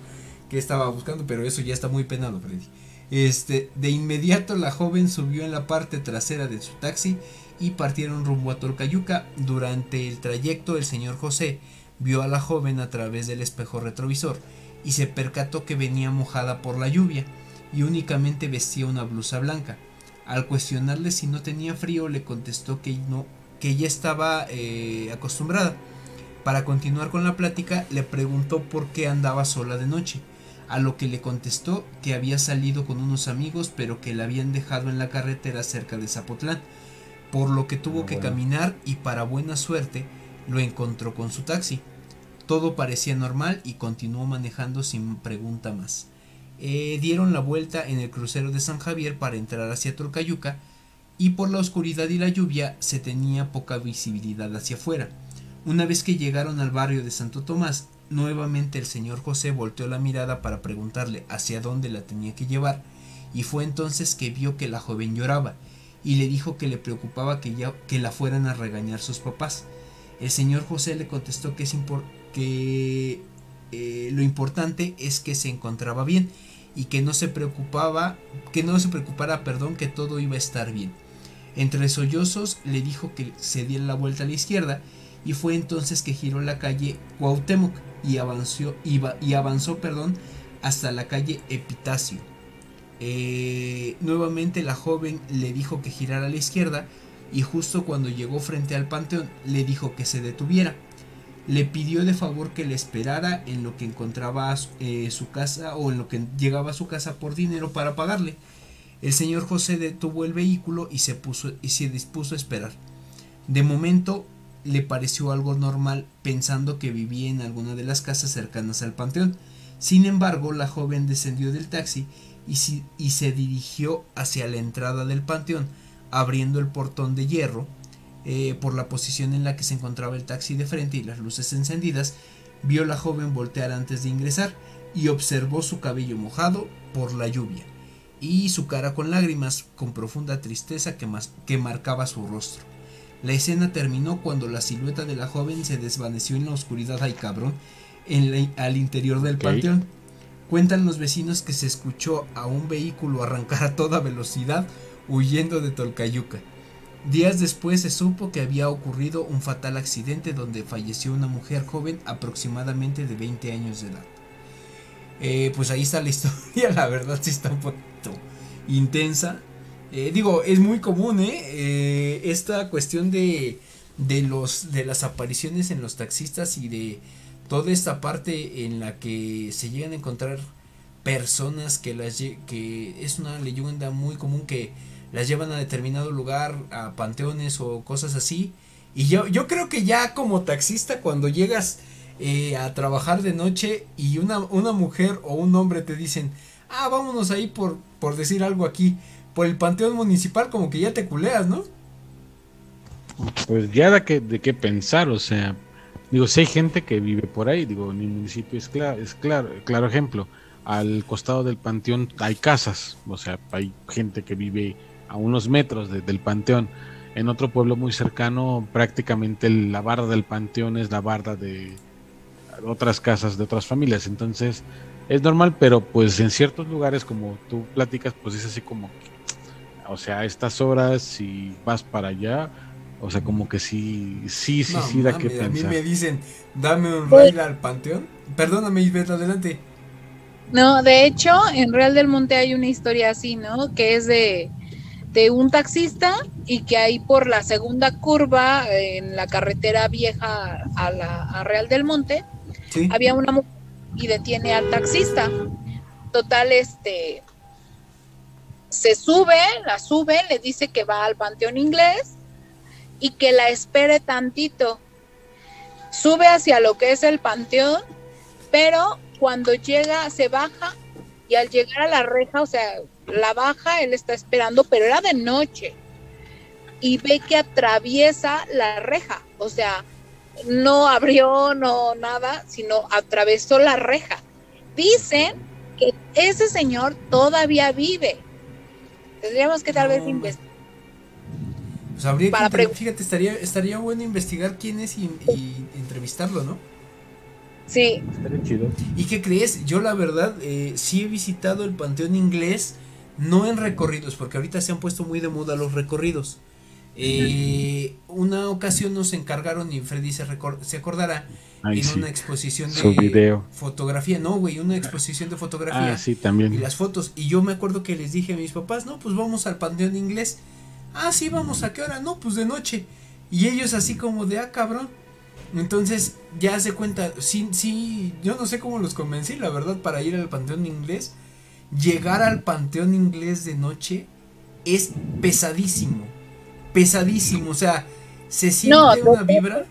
que estaba buscando, pero eso ya está muy penado, Freddy. Este, de inmediato la joven subió en la parte trasera de su taxi y partieron rumbo a Tolcayuca. Durante el trayecto, el señor José vio a la joven a través del espejo retrovisor y se percató que venía mojada por la lluvia y únicamente vestía una blusa blanca. Al cuestionarle si no tenía frío, le contestó que no, que ya estaba eh, acostumbrada. Para continuar con la plática, le preguntó por qué andaba sola de noche, a lo que le contestó que había salido con unos amigos, pero que la habían dejado en la carretera cerca de Zapotlán, por lo que tuvo Ah, que bueno. caminar y para buena suerte lo encontró con su taxi. Todo parecía normal y continuó manejando sin pregunta más. Eh, dieron la vuelta en el crucero de San Javier para entrar hacia Tolcayuca y por la oscuridad y la lluvia se tenía poca visibilidad hacia afuera. Una vez que llegaron al barrio de Santo Tomás, nuevamente el señor José volteó la mirada para preguntarle hacia dónde la tenía que llevar y fue entonces que vio que la joven lloraba y le dijo que le preocupaba que, que la fueran a regañar sus papás. El señor José le contestó que, es que eh, lo importante es que se encontraba bien y que no se preocupaba, que no se preocupara, perdón, que todo iba a estar bien. Entre sollozos le dijo que se diera la vuelta a la izquierda y fue entonces que giró la calle Cuauhtémoc y avanzó, iba- y avanzó perdón, hasta la calle Epitacio. Eh, nuevamente la joven le dijo que girara a la izquierda y justo cuando llegó frente al panteón le dijo que se detuviera. Le pidió de favor que le esperara en lo que encontraba eh, su casa o en lo que llegaba a su casa por dinero para pagarle. El señor José detuvo el vehículo y se, puso, y se dispuso a esperar. De momento le pareció algo normal pensando que vivía en alguna de las casas cercanas al panteón. Sin embargo, la joven descendió del taxi y, si- y se dirigió hacia la entrada del panteón, abriendo el portón de hierro. Eh, por la posición en la que se encontraba el taxi de frente y las luces encendidas, vio la joven voltear antes de ingresar y observó su cabello mojado por la lluvia y su cara con lágrimas con profunda tristeza que, mas- que marcaba su rostro. La escena terminó cuando la silueta de la joven se desvaneció en la oscuridad, ay cabrón, en la- al interior del panteón. Cuentan los vecinos que se escuchó a un vehículo arrancar a toda velocidad huyendo de Tolcayuca. Días después se supo que había ocurrido un fatal accidente donde falleció una mujer joven aproximadamente de 20 años de edad. Eh, pues ahí está la historia, la verdad sí está un poquito intensa. Eh, digo, es muy común, ¿eh? Eh, esta cuestión de, de, los, de las apariciones en los taxistas y de toda esta parte en la que se llegan a encontrar personas que las que es una leyenda muy común que las llevan a determinado lugar, a panteones o cosas así. Y yo, yo creo que ya como taxista cuando llegas eh, a trabajar de noche y una, una mujer o un hombre te dicen, ah, vámonos ahí por, por decir algo aquí, por el panteón municipal, como que ya te culeas, ¿no? Pues ya da que, de qué pensar, o sea, digo, si hay gente que vive por ahí, digo, en mi municipio es claro, es claro, claro ejemplo, al costado del panteón hay casas, o sea, hay gente que vive a unos metros de- del panteón. En otro pueblo muy cercano, prácticamente la barda del panteón es la barda de otras casas de otras familias, entonces es normal, pero pues en ciertos lugares como tú platicas, pues es así como, que, o sea, a estas horas si vas para allá, o sea, como que sí, sí, sí, No sí da que mames, a mí pensar. me dicen, dame un Pues- ride al panteón. Perdóname, Isbeth, adelante. No, de hecho, en Real del Monte hay una historia así, ¿no? Que es de, de un taxista y que ahí por la segunda curva en la carretera vieja a, la, a Real del Monte Sí. había una mujer y detiene al taxista. Total, este se sube, la sube, le dice que va al panteón inglés y que la espere tantito. Sube hacia lo que es el panteón, pero cuando llega se baja y al llegar a la reja, o sea, la baja, él está esperando, pero era de noche y ve que atraviesa la reja, o sea, no abrió, no nada, sino atravesó la reja. Dicen que ese señor todavía vive. Tendríamos que tal vez investigar. Pues habría Para que, fíjate, estaría, estaría bueno investigar quién es y, y entrevistarlo, ¿no? Sí, Estaría chido. ¿Y qué crees? Yo la verdad eh, sí he visitado el Panteón Inglés, no en recorridos, porque ahorita se han puesto muy de moda los recorridos. Eh, una ocasión nos encargaron, y Freddy se, se acordará, en sí. una exposición de video. fotografía, no, güey, una exposición de fotografía. Ah, sí, y también. las fotos. Y yo me acuerdo que les dije a mis papás, no, pues vamos al Panteón Inglés. Ah, sí, vamos, ¿a qué hora? No, pues de noche. Y ellos así como de, ah, cabrón. Entonces, ya se cuenta, sí, sí, yo no sé cómo los convencí, la verdad, para ir al Panteón Inglés. Llegar al Panteón Inglés de noche es pesadísimo. Pesadísimo, o sea, se siente No, una vibra.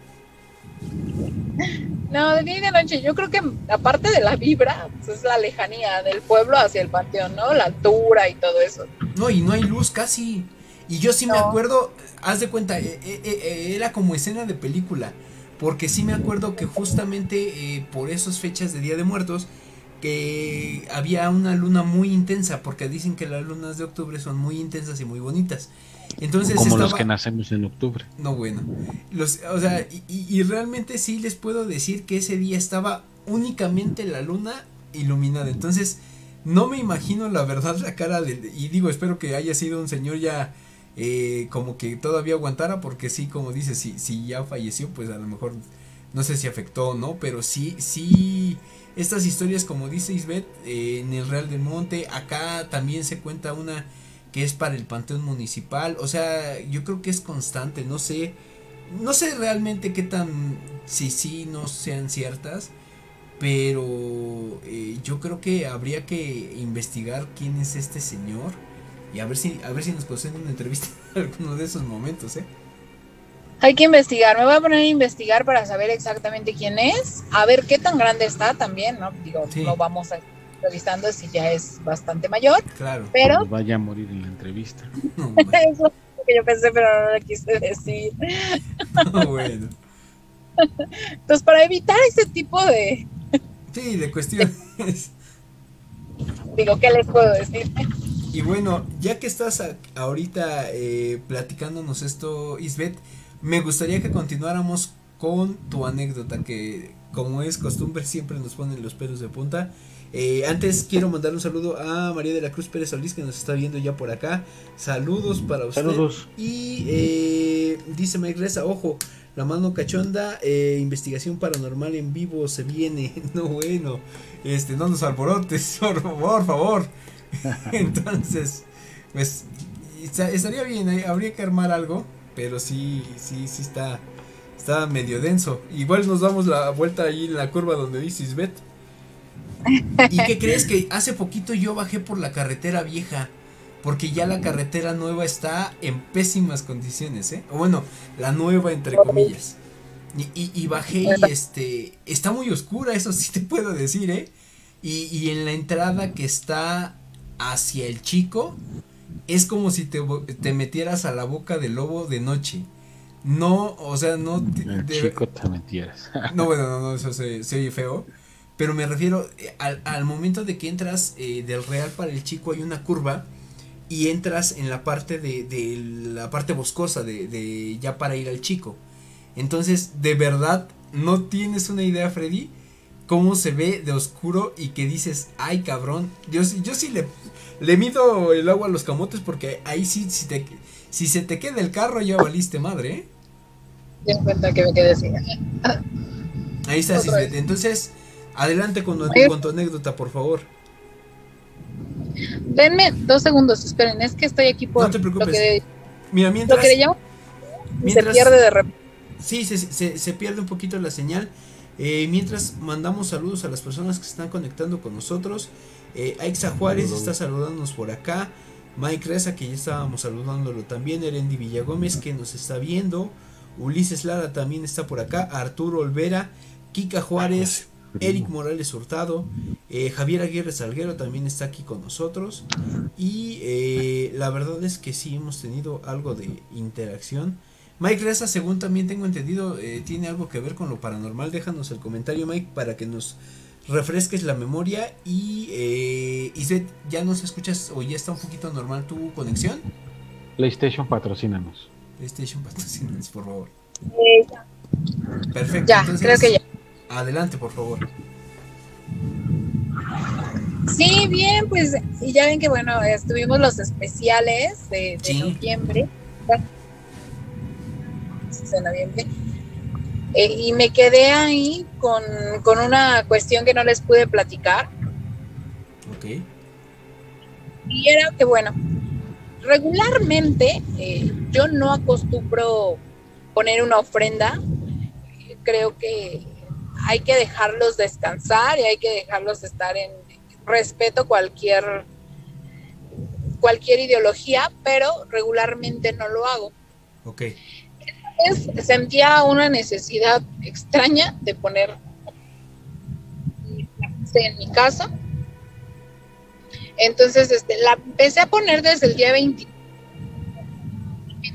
no, de día y de noche. Yo creo que aparte de la vibra, pues es la lejanía del pueblo hacia el panteón, ¿no? La altura y todo eso. No, y no hay luz casi. Y yo sí me acuerdo, haz de cuenta, eh, eh, eh, era como escena de película. Porque sí me acuerdo que justamente por esas fechas de Día de Muertos, que había una luna muy intensa, porque dicen que las lunas de octubre son muy intensas y muy bonitas. Entonces Como los estaba- que nacemos en octubre. no, bueno. Los, o sea, y, y- y realmente sí les puedo decir que ese día estaba únicamente la luna iluminada. Entonces, no me imagino la verdad la cara de... Y digo, espero que haya sido un señor ya eh, como que todavía aguantara, porque sí, como dices, si, si ya falleció, pues a lo mejor no sé si afectó o no, pero sí, sí, estas historias como dice Isbeth, eh, en el Real del Monte, acá también se cuenta una que es para el Panteón Municipal, o sea, yo creo que es constante, no sé, no sé realmente qué tan, si sí no sean ciertas, pero eh, yo creo que habría que investigar quién es este señor y a ver si, a ver si nos conceden una entrevista en alguno de esos momentos, ¿eh? Hay que investigar, me voy a poner a investigar para saber exactamente quién es, a ver qué tan grande está también, ¿no? Digo, Sí. lo vamos a revisando si ya es bastante mayor, Claro. pero Cuando vaya a morir en la entrevista. No, bueno, eso es lo que yo pensé, pero no lo quise decir. no, bueno. Entonces, para evitar ese tipo de, Sí, de cuestiones. digo, ¿qué les puedo decir? Y bueno, ya que estás a- ahorita eh, platicándonos esto, Isbeth, me gustaría que continuáramos con tu anécdota, que como es costumbre siempre nos ponen los pelos de punta. Eh, antes quiero mandar un saludo a María de la Cruz Pérez Solís que nos está viendo ya por acá. Saludos para usted. Saludos. Y eh, dice Mike Reza, ojo, la mano cachonda, eh, investigación paranormal en vivo se viene. No bueno, este, no nos alborotes, por favor, favor. Entonces, pues esta- estaría bien, habría que armar algo, pero sí, sí, sí está, está medio denso. Igual nos damos la vuelta ahí en la curva donde dice Isbeth. ¿Y qué crees que hace poquito yo bajé por la carretera vieja? Porque ya la carretera nueva está en pésimas condiciones, ¿eh? O bueno, la nueva entre comillas. Y, y- y bajé y este, está muy oscura, eso sí te puedo decir, ¿eh? Y, y en la entrada que está hacia el chico, es como si te, te metieras a la boca del lobo de noche. No, o sea, no... te- El chico te mentiras. no, bueno, no, no, eso se, se oye feo. Pero me refiero eh, al, al momento de que entras eh, del real para el chico hay una curva y entras en la parte de, de la parte boscosa de, de ya para ir al chico. Entonces, de verdad, no tienes una idea, Freddy, cómo se ve de oscuro y que dices, ay cabrón, yo, yo sí le, le mido el agua a los camotes porque ahí sí, si, te, si se te queda el carro ya valiste madre, ¿eh? Ten en cuenta que me quedé así. Ahí está. Entonces, adelante con, con tu anécdota, por favor. Denme dos segundos, esperen, es que estoy aquí por No te preocupes. lo que, Mira, lo mientras. que le llamo se mientras- pierde de repente. Sí, se, se, se pierde un poquito la señal. Eh, mientras mandamos saludos a las personas que se están conectando con nosotros. Eh, Aixa Juárez está saludándonos por acá. Mike Reza, que ya estábamos saludándolo también. Erendi Villagómez, que nos está viendo. Ulises Lara también está por acá. Arturo Olvera. Kika Juárez. Eric Morales Hurtado, eh, Javier Aguirre Salguero también está aquí con nosotros y eh, la verdad es que sí hemos tenido algo de interacción. Mike Reza, según también tengo entendido, eh, tiene algo que ver con lo paranormal. Déjanos el comentario, Mike, para que nos refresques la memoria. Y eh, Isbeth, ¿ya nos escuchas o ya está un poquito normal tu conexión? PlayStation patrocínanos. PlayStation patrocínanos, por favor. Perfecto. Ya, entonces, creo que ya. Adelante, por favor. Sí, bien, pues y ya ven que bueno, estuvimos los especiales de, de Sí. noviembre. De noviembre. Eh, y me quedé ahí con, con una cuestión que no les pude platicar. Ok. Y era que, bueno, regularmente eh, yo no acostumbro poner una ofrenda. Creo que hay que dejarlos descansar y hay que dejarlos estar en respeto cualquier cualquier ideología, pero regularmente no lo hago. Ok. Entonces, sentía una necesidad extraña de poner la en mi casa. Entonces, este, la empecé a poner desde el día 20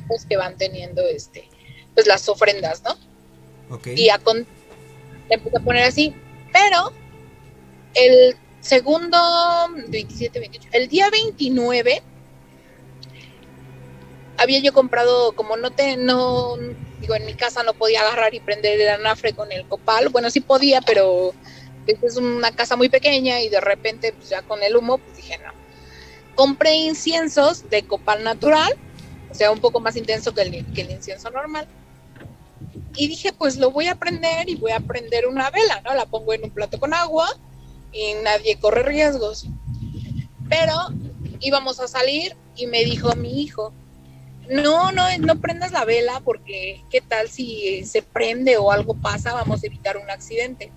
pues, que van teniendo este, pues las ofrendas, ¿no? Ok. Y a con- la empecé a poner así, pero el segundo 27, 28, el día 29 había yo comprado, como no te, no, digo, en mi casa no podía agarrar y prender el anafre con el copal, bueno, sí podía, pero esta es una casa muy pequeña y de repente, pues ya con el humo, pues dije, no. Compré inciensos de copal natural, o sea, un poco más intenso que el, que el incienso normal. Y dije, pues lo voy a prender y voy a prender una vela, ¿no? La pongo en un plato con agua y nadie corre riesgos. Pero íbamos a salir y me dijo mi hijo, no, no, no prendas la vela porque qué tal si se prende o algo pasa, vamos a evitar un accidente.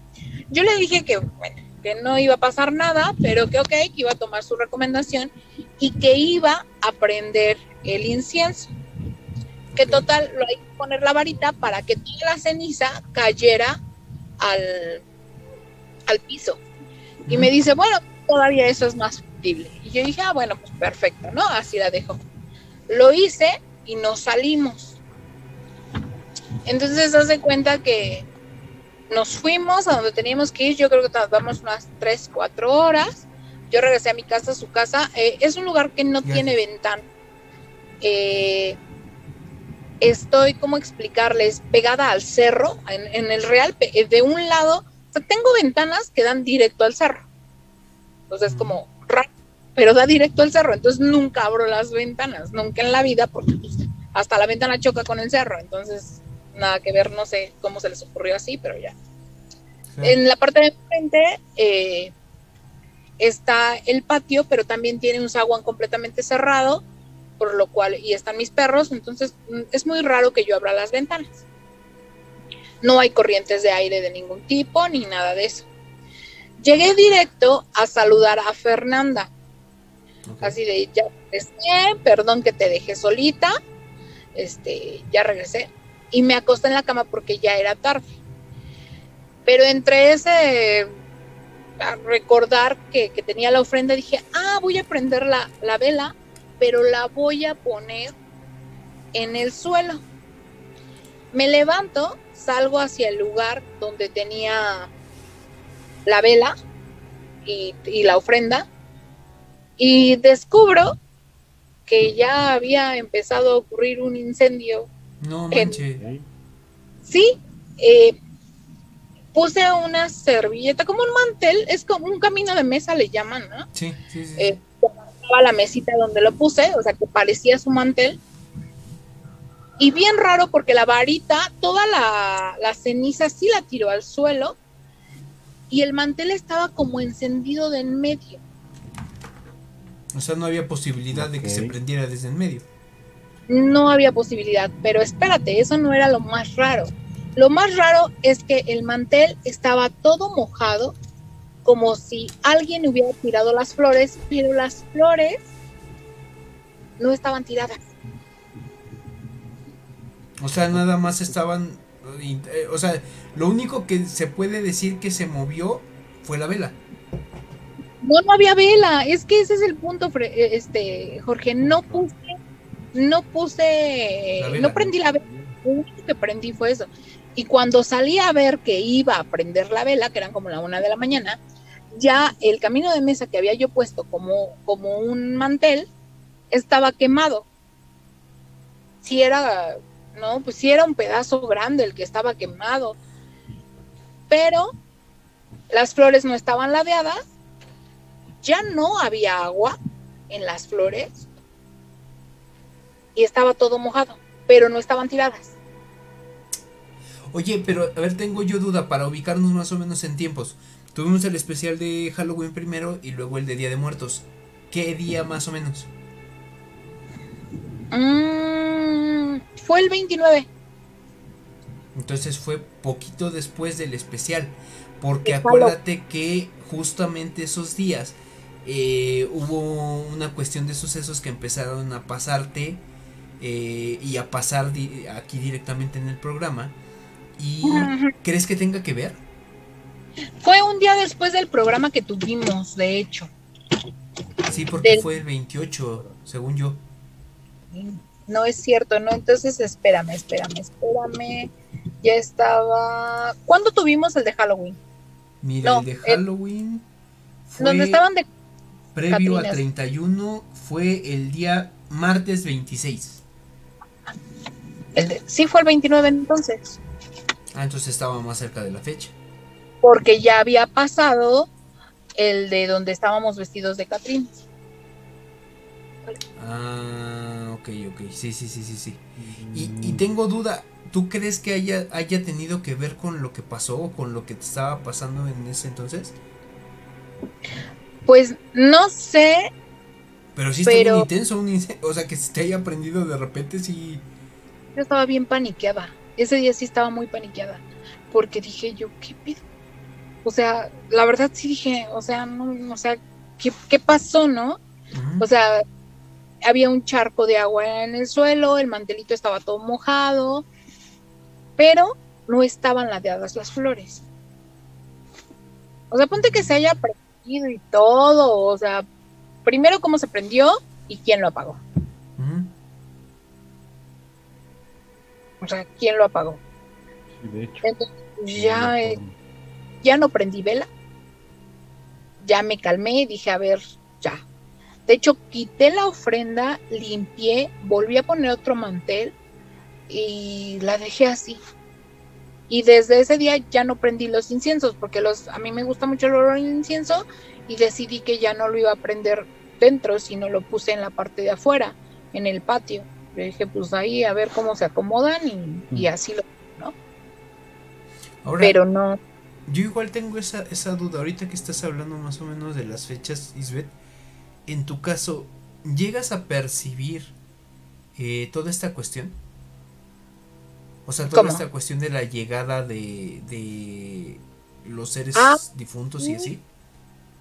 Yo le dije que, bueno, que no iba a pasar nada, pero que ok, que iba a tomar su recomendación y que iba a prender el incienso. Que total, lo hay que poner la varita para que toda la ceniza cayera al, al piso. Y me dice, bueno, todavía eso es más factible. Y yo dije, ah, bueno, pues perfecto, ¿no? Así la dejo. Lo hice y nos salimos. Entonces, hace cuenta que nos fuimos a donde teníamos que ir. Yo creo que tardamos unas 3, 4 horas. Yo regresé a mi casa, a su casa. Eh, es un lugar que no tiene ventana. Eh, estoy, ¿cómo explicarles? Pegada al cerro, en, en el real, eh, de un lado, o sea, tengo ventanas que dan directo al cerro. Entonces es como pero da directo al cerro. Entonces nunca abro las ventanas, nunca en la vida, porque pues, hasta la ventana choca con el cerro. Entonces, nada que ver, no sé cómo se les ocurrió así, pero ya. En la parte de enfrente eh, está el patio, pero también tiene un zaguán completamente cerrado, por lo cual, y están mis perros, entonces mm, es muy raro que yo abra las ventanas. No hay corrientes de aire de ningún tipo, ni nada de eso. Llegué directo a saludar a Fernanda, Así de ya regresé, perdón que te dejé solita, este, ya regresé, y me acosté en la cama porque ya era tarde. Pero entre ese recordar que, que tenía la ofrenda, dije, ah, voy a prender la, la vela, pero la voy a poner en el suelo. Me levanto, salgo hacia el lugar donde tenía la vela y la ofrenda y descubro que ya había empezado a ocurrir un incendio No manches. Ok. Sí, eh, puse una servilleta, como un mantel, es como un camino de mesa le llaman, ¿no? Sí, sí, sí. sí. Eh, estaba la mesita donde lo puse, o sea que parecía su mantel. Y bien raro porque la varita, toda la, la ceniza sí la tiró al suelo y el mantel estaba como encendido de en medio. O sea, no había posibilidad de que se prendiera desde en medio. No había posibilidad, pero espérate, eso no era lo más raro. Lo más raro es que el mantel estaba todo mojado, como si alguien hubiera tirado las flores, pero las flores no estaban tiradas. O sea, nada más estaban. eh, O sea, lo único que se puede decir que se movió fue la vela. No, no había vela, es que ese es el punto, eh, este, Jorge, no puse, no puse, no prendí la vela, lo único que prendí fue eso. Y cuando salí a ver que iba a prender la vela, que eran como la una de la mañana, ya el camino de mesa que había yo puesto como, como un mantel estaba quemado. sí era, no, pues sí era un pedazo grande el que estaba quemado. Pero las flores no estaban ladeadas, ya no había agua en las flores y estaba todo mojado, pero no estaban tiradas. Oye, pero a ver, tengo yo duda para ubicarnos más o menos en tiempos. Tuvimos el especial de Halloween primero y luego el de Día de Muertos. ¿Qué día más o menos? Mm, fue el 29. Entonces fue poquito después del especial. Porque acuérdate que justamente esos días eh, hubo una cuestión de sucesos que empezaron a pasarte eh, y a pasar aquí directamente en el programa. ¿Y crees que tenga que ver? Fue un día después del programa que tuvimos, de hecho. Sí, porque fue el 28, según yo. No es cierto, ¿no? Entonces espérame, espérame, espérame. Ya estaba. ¿Cuándo tuvimos el de Halloween? Mira, el de Halloween. fue donde estaban de. Previo a 31 fue el día martes 26. El sí, fue el 29 entonces. Ah, entonces estaba más cerca de la fecha. Porque ya había pasado el de donde estábamos vestidos de Catrín. Ah, ok, ok. Sí, sí, sí, sí, sí. Y, y, tengo duda. ¿Tú crees que haya, haya tenido que ver con lo que pasó o con lo que te estaba pasando en ese entonces? Pues no sé. Pero sí está muy intenso. Un, o sea, que se te haya aprendido de repente, sí. Yo estaba bien paniqueada. Ese día sí estaba muy paniqueada. Porque dije yo, ¿qué pido? O sea, la verdad sí dije, o sea, no, o sea, ¿qué, qué pasó, no? O sea, había un charco de agua en el suelo, el mantelito estaba todo mojado, pero no estaban ladeadas las flores. O sea, ponte que se haya prendido y todo, o sea, primero cómo se prendió y quién lo apagó. O sea, quién lo apagó. de hecho. Entonces, ya, eh, ya no prendí vela. Ya me calmé y dije, a ver, ya, de hecho, quité la ofrenda, limpié, volví a poner otro mantel y la dejé así. Y desde ese día ya no prendí los inciensos porque los a mí me gusta mucho el olor del incienso y decidí que ya no lo iba a prender dentro, sino lo puse en la parte de afuera, en el patio. Le dije, pues ahí a ver cómo se acomodan y, así lo, ¿no? Pero no. Yo igual tengo esa, esa duda, ahorita que estás hablando más o menos de las fechas, Isbeth, en tu caso, ¿llegas a percibir eh, toda esta cuestión? O sea, toda esta cuestión de la llegada de, de los seres ah, difuntos y así.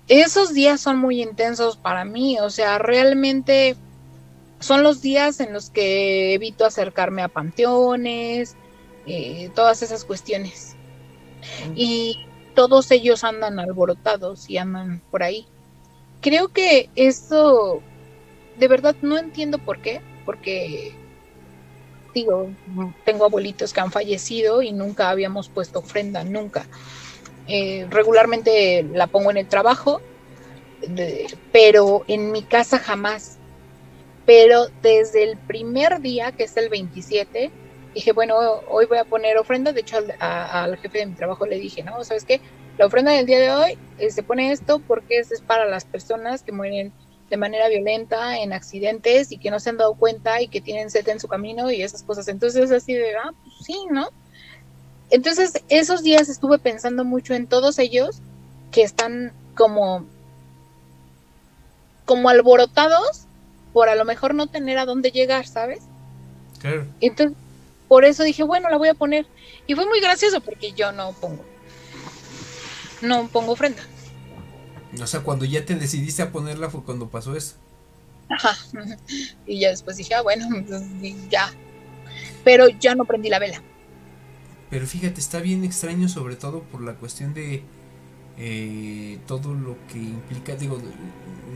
Esos días son muy intensos para mí, o sea, realmente son los días en los que evito acercarme a panteones, eh, todas esas cuestiones. Y todos ellos andan alborotados y andan por ahí creo que esto, de verdad no entiendo por qué, porque digo, tengo abuelitos que han fallecido y nunca habíamos puesto ofrenda, nunca. Eh, regularmente la pongo en el trabajo, pero en mi casa jamás. Pero desde el primer día, que es el 27, dije, bueno, hoy voy a poner ofrenda. De hecho, al, jefe de mi trabajo le dije, no, ¿sabes qué? La ofrenda del día de hoy eh, se pone esto porque es para las personas que mueren de manera violenta en accidentes y que no se han dado cuenta y que tienen sed en su camino y esas cosas. Entonces, así de, ah, pues sí, ¿no? Entonces, esos días estuve pensando mucho en todos ellos que están como, como alborotados por a lo mejor no tener a dónde llegar, ¿sabes? Claro. Entonces, por eso dije, bueno, la voy a poner. Y fue muy gracioso porque yo no pongo no pongo ofrenda. O sea, cuando ya te decidiste a ponerla fue cuando pasó eso. Ajá. Y ya después dije, ah, bueno, pues, ya. Pero ya no prendí la vela. Pero fíjate, está bien extraño, sobre todo por la cuestión de eh, todo lo que implica, digo,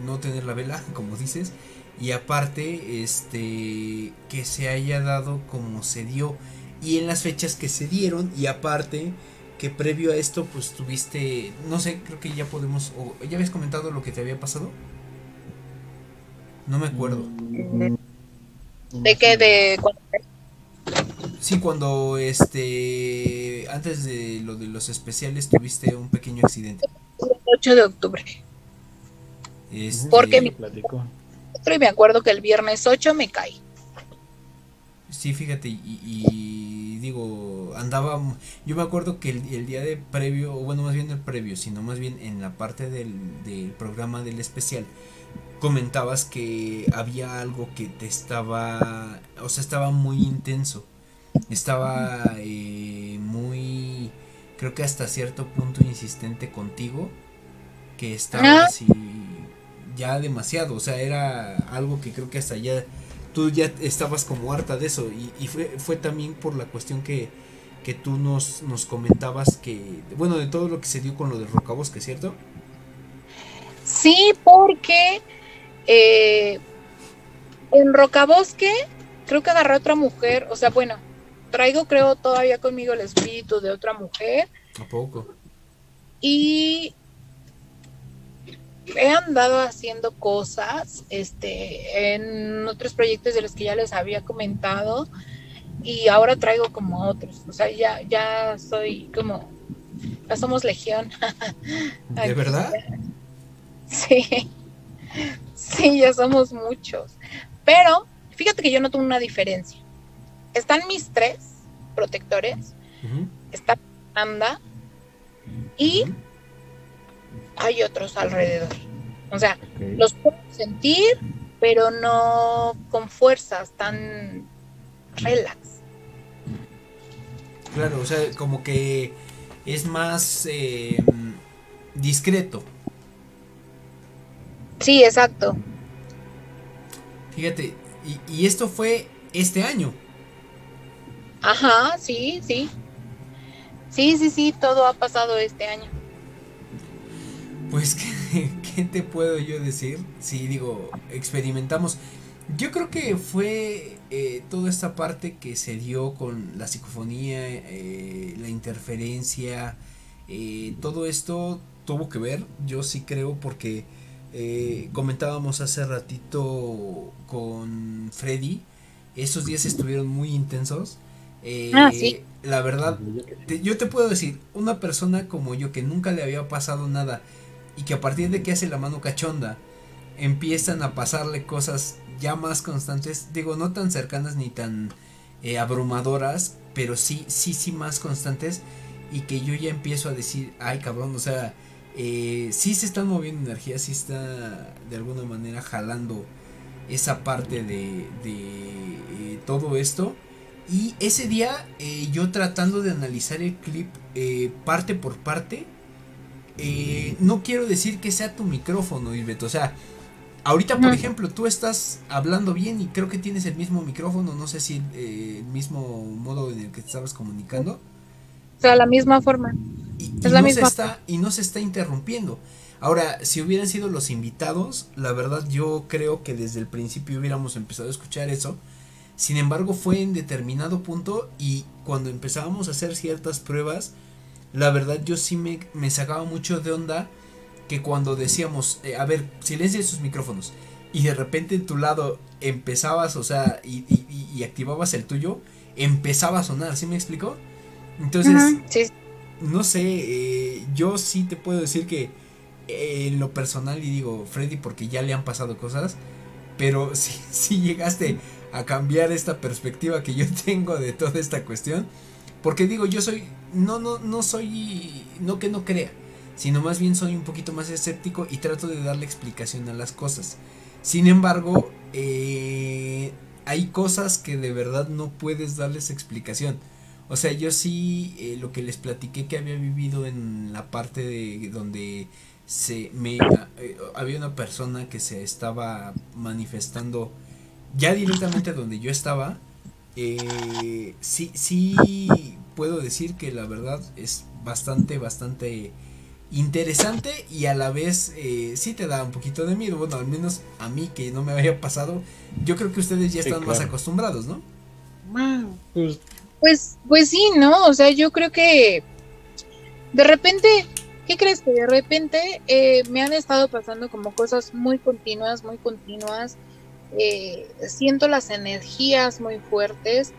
no tener la vela, como dices. Y aparte, este, que se haya dado como se dio. Y en las fechas que se dieron. Y aparte, que previo a esto pues tuviste, no sé, creo que ya podemos, o ya habías comentado lo que te había pasado. No me acuerdo. ¿De qué? ¿De cuando Sí, cuando este antes de lo de los especiales tuviste un pequeño accidente. El 8 de octubre. Este, Porque mi- Platico. Y me acuerdo que el viernes 8 me caí. Sí, fíjate, y, y digo, andaba, yo me acuerdo que el, el día de previo, o bueno, más bien el previo, sino más bien en la parte del, del programa del especial, comentabas que había algo que te estaba, o sea, estaba muy intenso, estaba eh, muy, creo que hasta cierto punto insistente contigo, que estaba Ah. así, ya demasiado, o sea, era algo que creo que hasta ya tú ya estabas como harta de eso y, y fue, fue también por la cuestión que, que tú nos, nos comentabas que, bueno, de todo lo que se dio con lo de Rocabosque, ¿cierto? Sí, porque eh, en Rocabosque creo que agarré a otra mujer, o sea, bueno, traigo creo todavía conmigo el espíritu de otra mujer ¿A poco? y he andado haciendo cosas este en otros proyectos de los que ya les había comentado y ahora traigo como otros, o sea, ya ya soy como ya somos legión. ¿De verdad? Sí, sí, ya somos muchos. Pero fíjate que yo noto una diferencia. Están mis tres protectores, está Anda y. hay otros alrededor. O sea, los puedo sentir, pero no con fuerzas tan relax. Claro, o sea, como que es más eh, discreto. Sí, exacto. Fíjate, y, y esto fue este año. Ajá, sí, sí. Sí, sí, sí, todo ha pasado este año. Pues, ¿qué, qué te puedo yo decir? Sí, digo, experimentamos. Yo creo que fue eh, toda esta parte que se dio con la psicofonía, eh, la interferencia, eh, todo esto tuvo que ver, yo sí creo, porque eh, comentábamos hace ratito con Freddy, esos días estuvieron muy intensos. Eh, Ah, sí. La verdad, te- yo te puedo decir, una persona como yo que nunca le había pasado nada y que a partir de que hace la mano cachonda empiezan a pasarle cosas ya más constantes, digo, no tan cercanas ni tan eh, abrumadoras, pero sí, sí, sí más constantes y que yo ya empiezo a decir, ay cabrón, o sea, eh, sí se están moviendo energías, sí está de alguna manera jalando esa parte de, de eh, todo esto. Y ese día yo tratando de analizar el clip parte por parte, eh, no quiero decir que sea tu micrófono, Isbeth, o sea, ahorita por ejemplo tú estás hablando bien y creo que tienes el mismo micrófono, no sé si eh, el mismo modo en el que te estabas comunicando. O sea, la misma forma. Y, Es y la no misma. se está y no se está interrumpiendo. Ahora, si hubieran sido los invitados, la verdad yo creo que desde el principio hubiéramos empezado a escuchar eso. Sin embargo, fue en determinado punto y cuando empezábamos a hacer ciertas pruebas, la verdad yo sí me, me sacaba mucho de onda que cuando decíamos, eh, a ver, silencia sus micrófonos y de repente en tu lado empezabas, o sea, y, y- y- y activabas el tuyo, empezaba a sonar, ¿sí me explicó? Entonces, sí, no sé, eh, yo sí te puedo decir que eh, en lo personal, y digo Freddy porque ya le han pasado cosas, pero sí, sí llegaste a cambiar esta perspectiva que yo tengo de toda esta cuestión, porque digo, yo soy, no, no, no soy, no que no crea, sino más bien soy un poquito más escéptico y trato de darle explicación a las cosas. Sin embargo, eh, hay cosas que de verdad no puedes darles explicación. O sea, yo sí eh, lo que les platiqué que había vivido en la parte de donde se me eh, había una persona que se estaba manifestando ya directamente donde yo estaba. Eh, sí, sí puedo decir que la verdad es bastante, bastante interesante y a la vez eh, sí te da un poquito de miedo. Bueno, al menos a mí que no me había pasado. Yo creo que ustedes ya Sí, están más acostumbrados, ¿no? Pues Pues, pues sí, ¿no? O sea, yo creo que de repente, ¿qué crees? Que de repente eh, me han estado pasando como cosas muy continuas, muy continuas. Eh, siento las energías muy fuertes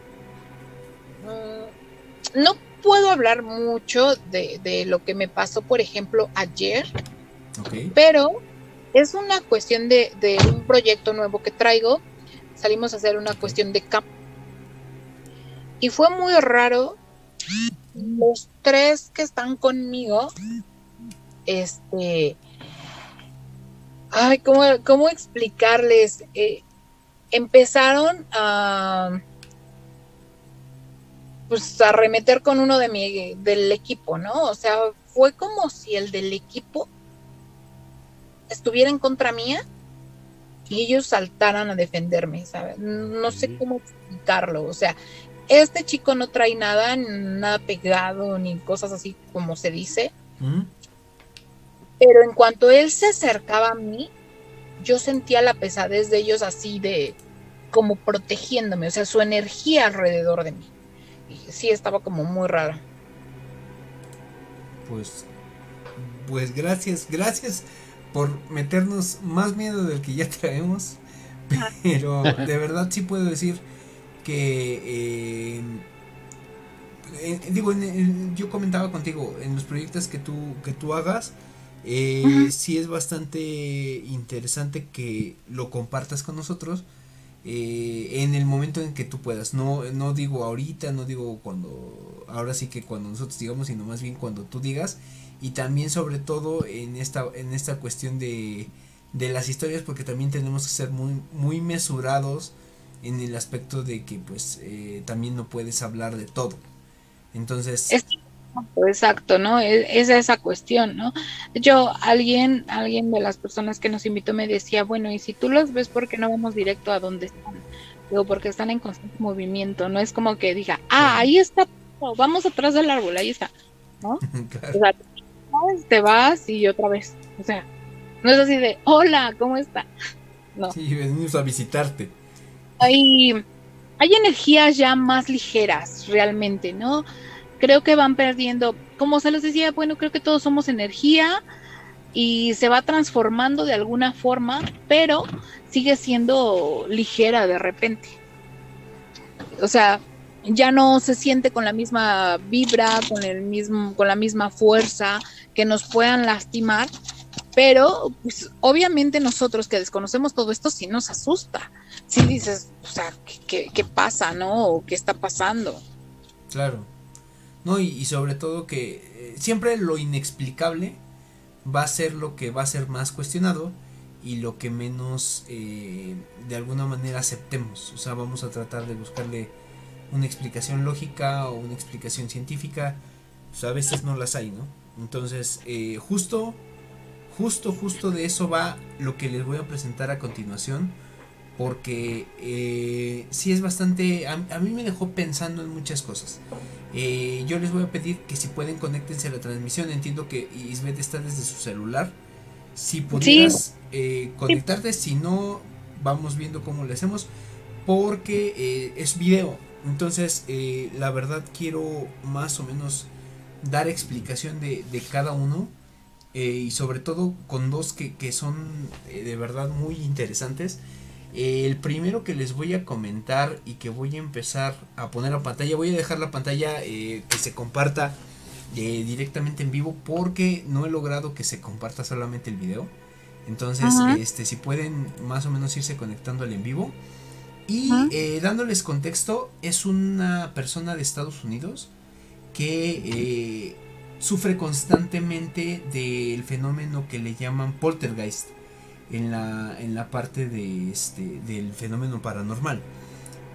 mm, no puedo hablar mucho de, lo que me pasó, por ejemplo, ayer, pero es una cuestión de, de, un proyecto nuevo que traigo. Salimos a hacer una cuestión de campo. Y fue muy raro. Los tres que están conmigo, este, ay, ¿cómo, cómo explicarles? Eh, empezaron a pues a remeter con uno de mi del equipo, ¿no? O sea, fue como si el del equipo estuviera en contra mía y ellos saltaran a defenderme, ¿sabes? No sé cómo explicarlo, o sea, este chico no trae nada, nada pegado ni cosas así como se dice. Pero en cuanto él se acercaba a mí, yo sentía la pesadez de ellos así de como protegiéndome, o sea, su energía alrededor de mí. Y sí, estaba como muy raro. Pues, pues gracias, gracias por meternos más miedo del que ya traemos. Pero de verdad sí puedo decir que eh, digo, yo comentaba contigo en los proyectos que tú que tú hagas eh, sí es bastante interesante que lo compartas con nosotros eh, en el momento en que tú puedas. No, no digo ahorita, no digo cuando, ahora sí que cuando nosotros digamos, sino más bien cuando tú digas. Y también sobre todo en esta, en esta cuestión de, de las historias, porque también tenemos que ser muy, muy mesurados en el aspecto de que pues eh, también no puedes hablar de todo. Entonces... Exacto, ¿no? E, es, esa cuestión, ¿no? Yo, alguien, alguien de las personas que nos invitó me decía, bueno, y si tú los ves, ¿por qué no vamos directo a donde están? Digo, porque están en constante movimiento, no es como que diga, ah, ahí está, vamos atrás del árbol, ahí está, ¿no? O sea, te vas y otra vez, o sea, no es así de, hola, ¿cómo está? No. Sí, venimos a visitarte. Hay, hay energías ya más ligeras, realmente, ¿no? Creo que van perdiendo, como se les decía, bueno, creo que todos somos energía y se va transformando de alguna forma, pero sigue siendo ligera de repente. O sea, ya no se siente con la misma vibra, con el mismo, con la misma fuerza que nos puedan lastimar, pero pues, obviamente nosotros que desconocemos todo esto sí nos asusta. Sí dices, o sea, ¿qué, qué pasa, no? ¿O ¿Qué está pasando? Claro. Y, sobre todo que eh, siempre lo inexplicable va a ser lo que va a ser más cuestionado y lo que menos eh, de alguna manera aceptemos. O sea, vamos a tratar de buscarle una explicación lógica o una explicación científica. Pues a veces no las hay, ¿no? Entonces, eh, justo, justo, justo de eso va lo que les voy a presentar a continuación. Porque eh, sí es bastante... a mí me dejó pensando en muchas cosas. Eh, yo les voy a pedir que si pueden conéctense a la transmisión. Entiendo que Isbeth está desde su celular. Si pudieras eh, conectarte, si no, vamos viendo cómo le hacemos. Porque eh, es video. Entonces, la verdad quiero más o menos dar explicación de, cada uno. y sobre todo con dos que, que son de verdad muy interesantes. El primero que les voy a comentar y que voy a empezar a poner a pantalla, voy a dejar la pantalla eh, que se comparta eh, directamente en vivo porque no he logrado que se comparta solamente el video. Entonces, este, si pueden más o menos irse conectando al en vivo. Y eh, dándoles contexto, es una persona de Estados Unidos que sufre constantemente del fenómeno que le llaman poltergeist en la, en la parte de este, del fenómeno paranormal.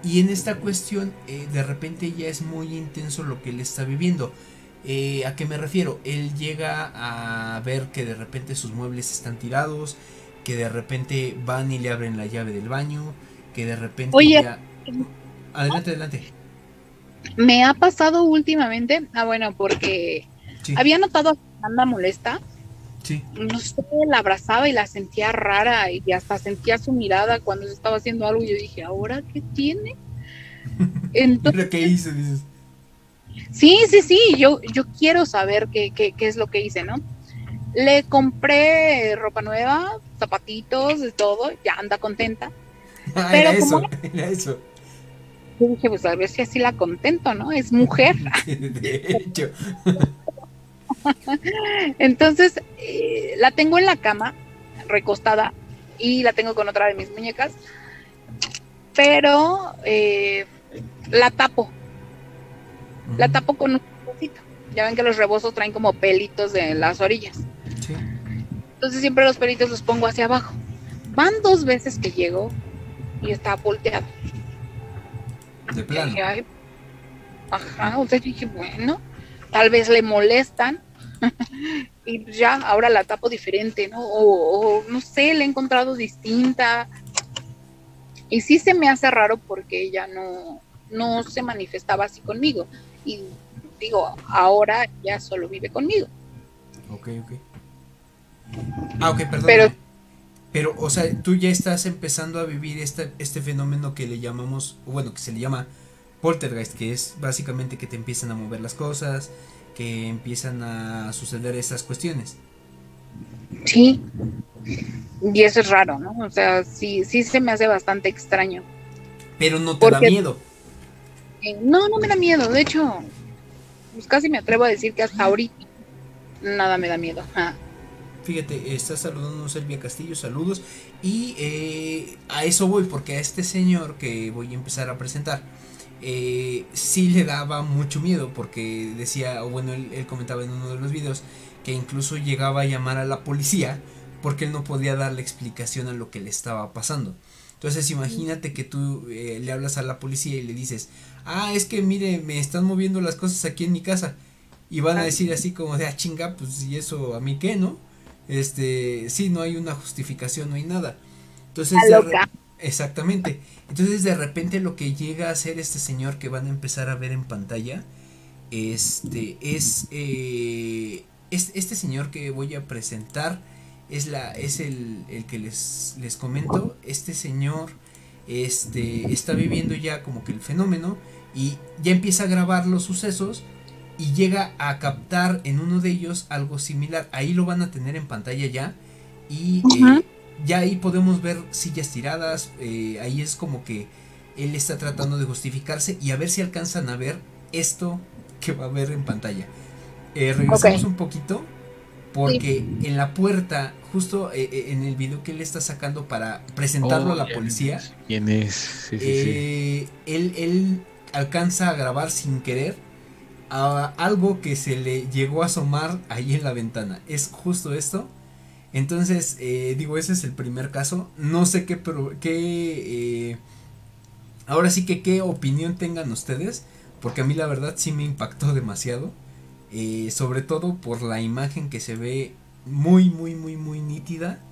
Y en esta cuestión, eh, de repente ya es muy intenso lo que él está viviendo. Eh, ¿A qué me refiero? Él llega a ver que de repente sus muebles están tirados, que de repente van y le abren la llave del baño, que de repente Oye, Adelante, adelante. Me ha pasado últimamente, ah bueno, porque había notado a Anda molesta no sé, la abrazaba y la sentía rara y hasta sentía su mirada cuando estaba haciendo algo y yo dije, ¿ahora qué tiene? Entonces, ¿Qué hice? Sí, sí, sí, yo, yo quiero saber qué, qué, qué es lo que hice, ¿no? Le compré ropa nueva, zapatitos, todo, ya anda contenta. Ah, pero eso, eso. Yo dije, pues a ver si así la contento, ¿no? Es mujer. De hecho. Entonces, eh, la tengo en la cama, recostada, y la tengo con otra de mis muñecas, pero eh, la tapo. La tapo con un rebocito. Ya ven que los rebozos traen como pelitos de las orillas. Sí. Entonces siempre los pelitos los pongo hacia abajo. Van dos veces que llego y está volteado. De plano. dije. Ajá, o sea, dije, bueno, tal vez le molestan. y ya, ahora la tapo diferente, ¿no? O, o, no sé, la he encontrado distinta. Y sí se me hace raro porque ella no, no se manifestaba así conmigo. Y digo, ahora ya solo vive conmigo. Ok, ok. Ah, ok, perdón. Pero- Pero, o sea, tú ya estás empezando a vivir este, este fenómeno que le llamamos, bueno, que se le llama poltergeist, que es básicamente que te empiezan a mover las cosas, que empiezan a suceder esas cuestiones. Sí. Y eso es raro, ¿no? O sea, sí, sí se me hace bastante extraño. Pero no te da miedo. Eh, No, no me da miedo. De hecho, pues casi me atrevo a decir que hasta ahorita nada me da miedo. Fíjate, está saludando Selvia Castillo, saludos. Y eh, a eso voy, porque a este señor que voy a empezar a presentar, eh, sí le daba mucho miedo, porque decía, o bueno, él, él comentaba en uno de los videos, que incluso llegaba a llamar a la policía, porque él no podía darle explicación a lo que le estaba pasando. Entonces imagínate que tú eh, le hablas a la policía y le dices, ah, es que mire, me están moviendo las cosas aquí en mi casa. Y van a decir así como de, ah, chinga, pues y eso a mí qué, ¿no? Este, sí, no hay una justificación, no hay nada. Entonces, Exactamente. Entonces, de repente lo que llega a hacer este señor que van a empezar a ver en pantalla, este, es, eh, es- este señor que voy a presentar, es la, es el, el que les, les comento, este señor, este, está viviendo ya como que el fenómeno y ya empieza a grabar los sucesos y llega a captar en uno de ellos algo similar. Ahí lo van a tener en pantalla ya. Y eh, ya ahí podemos ver sillas tiradas. eh, ahí es como que él está tratando de justificarse y a ver si alcanzan a ver esto que va a ver en pantalla. Eh, regresamos un poquito porque en la puerta, justo eh, eh, en el video que él está sacando para presentarlo a Oh, la ya policía, ¿Quién es? Sí, sí, sí. eh, Él, él alcanza a grabar sin querer a algo que se le llegó a asomar ahí en la ventana. Es justo esto. Entonces, eh, digo, ese es el primer caso. No sé qué, pero qué eh, ahora sí que qué opinión tengan ustedes, porque a mí la verdad sí me impactó demasiado. eh, sobre todo por la imagen que se ve muy, muy, muy, muy nítida.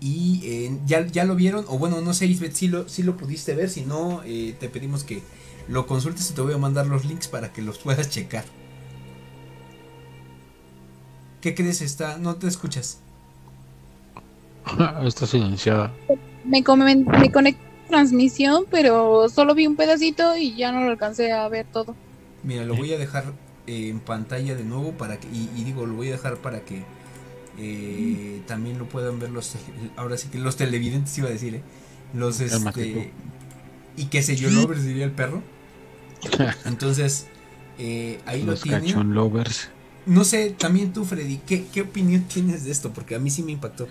Y eh, ¿ya, ya lo vieron, o bueno, no sé, Isbeth, si lo, si lo pudiste ver, si no, te pedimos que lo consultes y te voy a mandar los links para que los puedas checar. ¿Qué crees? Está, no te escuchas. Está silenciada. Me, comen- me conecté a transmisión, pero solo vi un pedacito y ya no lo alcancé a ver todo. Mira, lo voy a dejar eh, en pantalla de nuevo para que, y, y digo, lo voy a dejar para que eh, también lo puedan ver los, ahora sí que los televidentes iba a decir, eh, los este, y que se yo lovers diría el perro. Entonces, eh, ahí lo tienen. lovers. No sé, también tú, Freddy, ¿qué, ¿qué opinión tienes de esto? Porque a mí sí me impactó.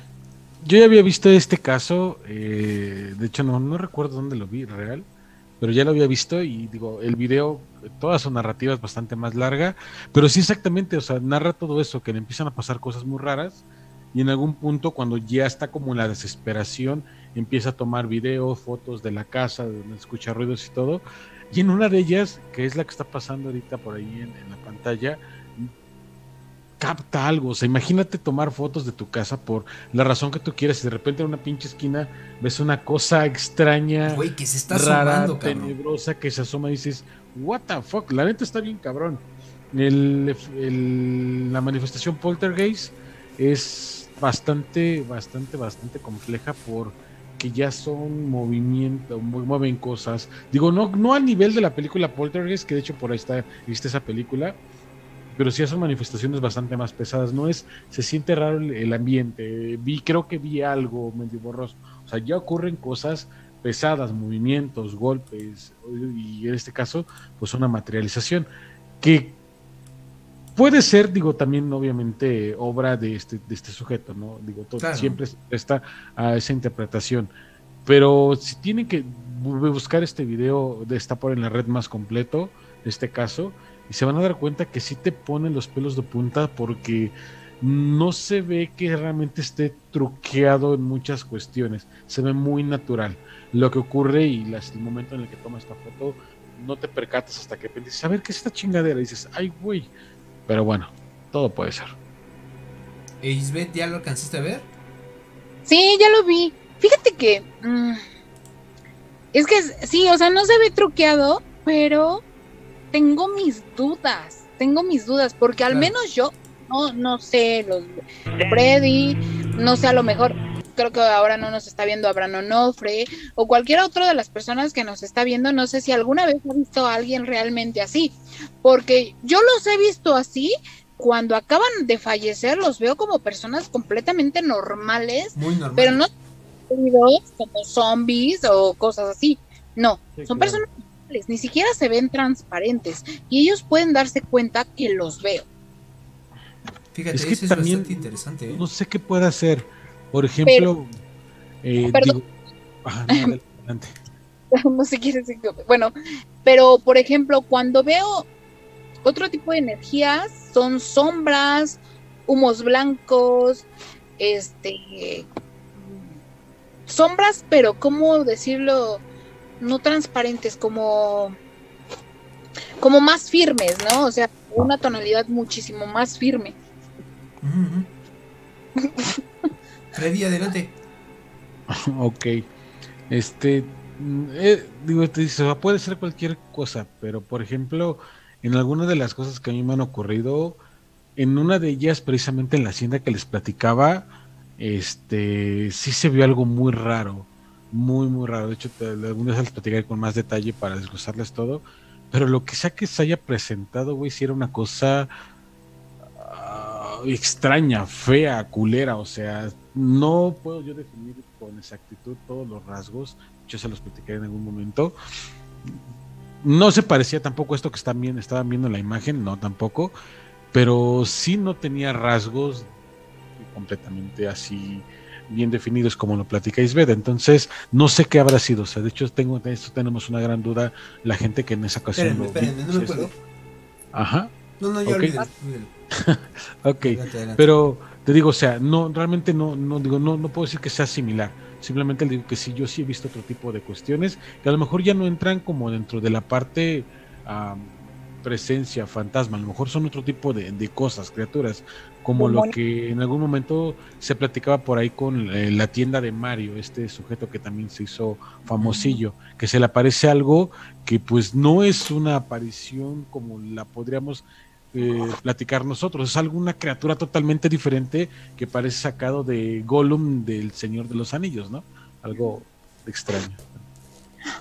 Yo ya había visto este caso, eh, de hecho no, recuerdo dónde lo vi real, pero ya lo había visto y digo, el video, toda su narrativa es bastante más larga, pero sí exactamente, o sea, narra todo eso, que le empiezan a pasar cosas muy raras y en algún punto cuando ya está como en la desesperación, empieza a tomar videos, fotos de la casa, donde escucha ruidos y todo, y en una de ellas, que es la que está pasando ahorita por ahí en la pantalla, capta algo, o sea, imagínate tomar fotos de tu casa por la razón que tú quieras y de repente en una pinche esquina ves una cosa extraña, Güey, que se está rara, asomando, tenebrosa que se asoma y dices, what the fuck, la neta está bien cabrón. El, el- la manifestación poltergeist es bastante, bastante, bastante compleja por que ya son movimientos, mueven cosas. Digo, no, no al nivel de la película Poltergeist, que de hecho por ahí está, viste esa película, pero sí son manifestaciones bastante más pesadas. No es, se siente raro el, el ambiente. Vi, creo que vi algo medio borroso. O sea, ya ocurren cosas, pesadas, movimientos, golpes, y en este caso, pues una materialización que puede ser, digo, también obviamente obra de este, de este sujeto, ¿no? Digo, todo, siempre está a esa interpretación. Pero si tienen que buscar este video, de está por en la red más completo, este caso, y se van a dar cuenta que sí te ponen los pelos de punta porque no se ve que realmente esté truqueado en muchas cuestiones, se ve muy natural. Lo que ocurre y el momento en el que toma esta foto, no te percatas hasta que dices, a ver qué es esta chingadera, y dices, ay güey, pero bueno, todo puede ser. Isbeth, ¿ya lo alcanzaste a ver? Sí, ya lo vi. Fíjate que... Mm, es que sí, o sea, no se ve truqueado, pero tengo mis dudas. Tengo mis dudas, porque al menos yo no, no sé, los Freddy, no sé, a lo mejor creo que ahora no nos está viendo Abraham Onofre o cualquier otro de las personas que nos está viendo, no sé si alguna vez ha visto a alguien realmente así, porque yo los he visto así cuando acaban de fallecer, los veo como personas completamente normales, pero no como zombies o cosas así, no, son personas ni siquiera se ven transparentes y ellos pueden darse cuenta que los veo. Fíjate, es que eso también, es interesante. ¿eh? No sé qué puede hacer por ejemplo, eh, digo, no, no sé qué decir. Bueno, pero por ejemplo, cuando veo otro tipo de energías, son sombras, humos blancos, este sombras, pero cómo decirlo, no transparentes, como como más firmes, ¿no? O sea, una tonalidad muchísimo más firme. Freddy, adelante. ok. Este, mm, eh, digo, te dice, puede ser cualquier cosa, pero por ejemplo, en alguna de las cosas que a mí me han ocurrido, en una de ellas, precisamente en la hacienda que les platicaba, este, sí se vio algo muy raro, muy, muy raro. De hecho, alguna vez les platicaré con más detalle para desglosarles todo, pero lo que sea que se haya presentado, güey, si era una cosa extraña, fea, culera, o sea, no puedo yo definir con exactitud todos los rasgos, yo se los platicaré en algún momento. No se parecía tampoco esto que están bien, estaban viendo en la imagen, no tampoco, pero sí no tenía rasgos completamente así bien definidos como lo platicáis Ved. Entonces, no sé qué habrá sido. O sea, de hecho, tengo, esto tenemos una gran duda. La gente que en esa ocasión. Espérenme, no me puedo. Ajá. No, no, ya okay. ok, pero te digo, o sea, no, realmente no, no digo, no, no puedo decir que sea similar. Simplemente digo que sí, yo sí he visto otro tipo de cuestiones que a lo mejor ya no entran como dentro de la parte presencia, fantasma, a lo mejor son otro tipo de, cosas, criaturas, como lo que en algún momento se platicaba por ahí con eh, la tienda de Mario, este sujeto que también se hizo famosillo, que se le aparece algo que pues no es una aparición como la podríamos eh, platicar nosotros. Es alguna criatura totalmente diferente que parece sacado de Gollum del Señor de los Anillos, ¿no? Algo extraño.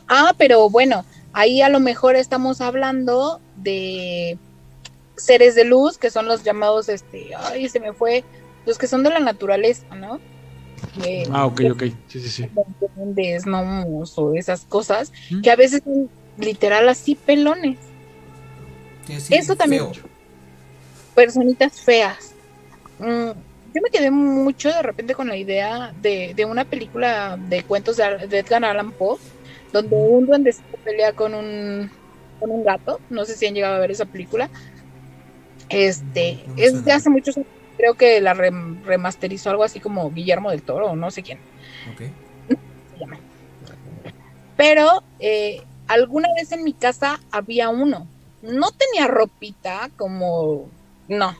Ah, pero bueno, ahí a lo mejor estamos hablando de seres de luz, que son los llamados, este, ay, se me fue, los que son de la naturaleza, ¿no? ah, ok, ok, sí, sí, sí. De o esas cosas, que a veces son literal así pelones. Eso también personitas feas. Mm, yo me quedé mucho de repente con la idea de, una película de cuentos de, Edgar Allan Poe, donde un se pelea con un, con un gato. No sé si han llegado a ver esa película. Este, es de hace muchos años. Creo que la remasterizó algo así como Guillermo del Toro o no sé quién. Pero eh, alguna vez en mi casa había uno. No tenía ropita como no,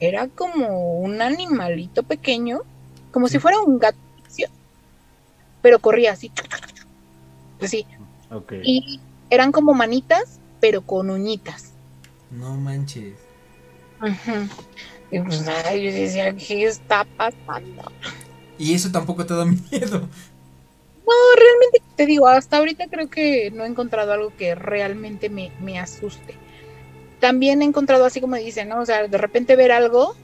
era como un animalito pequeño, como si fuera un gato, pero corría así. Así. Y eran como manitas, pero con uñitas. No manches. Y pues nada, yo decía, ¿qué está pasando? Y eso tampoco te da miedo. No, realmente te digo, hasta ahorita creo que no he encontrado algo que realmente me, me asuste también he encontrado así como dicen, ¿no? O sea, de repente ver algo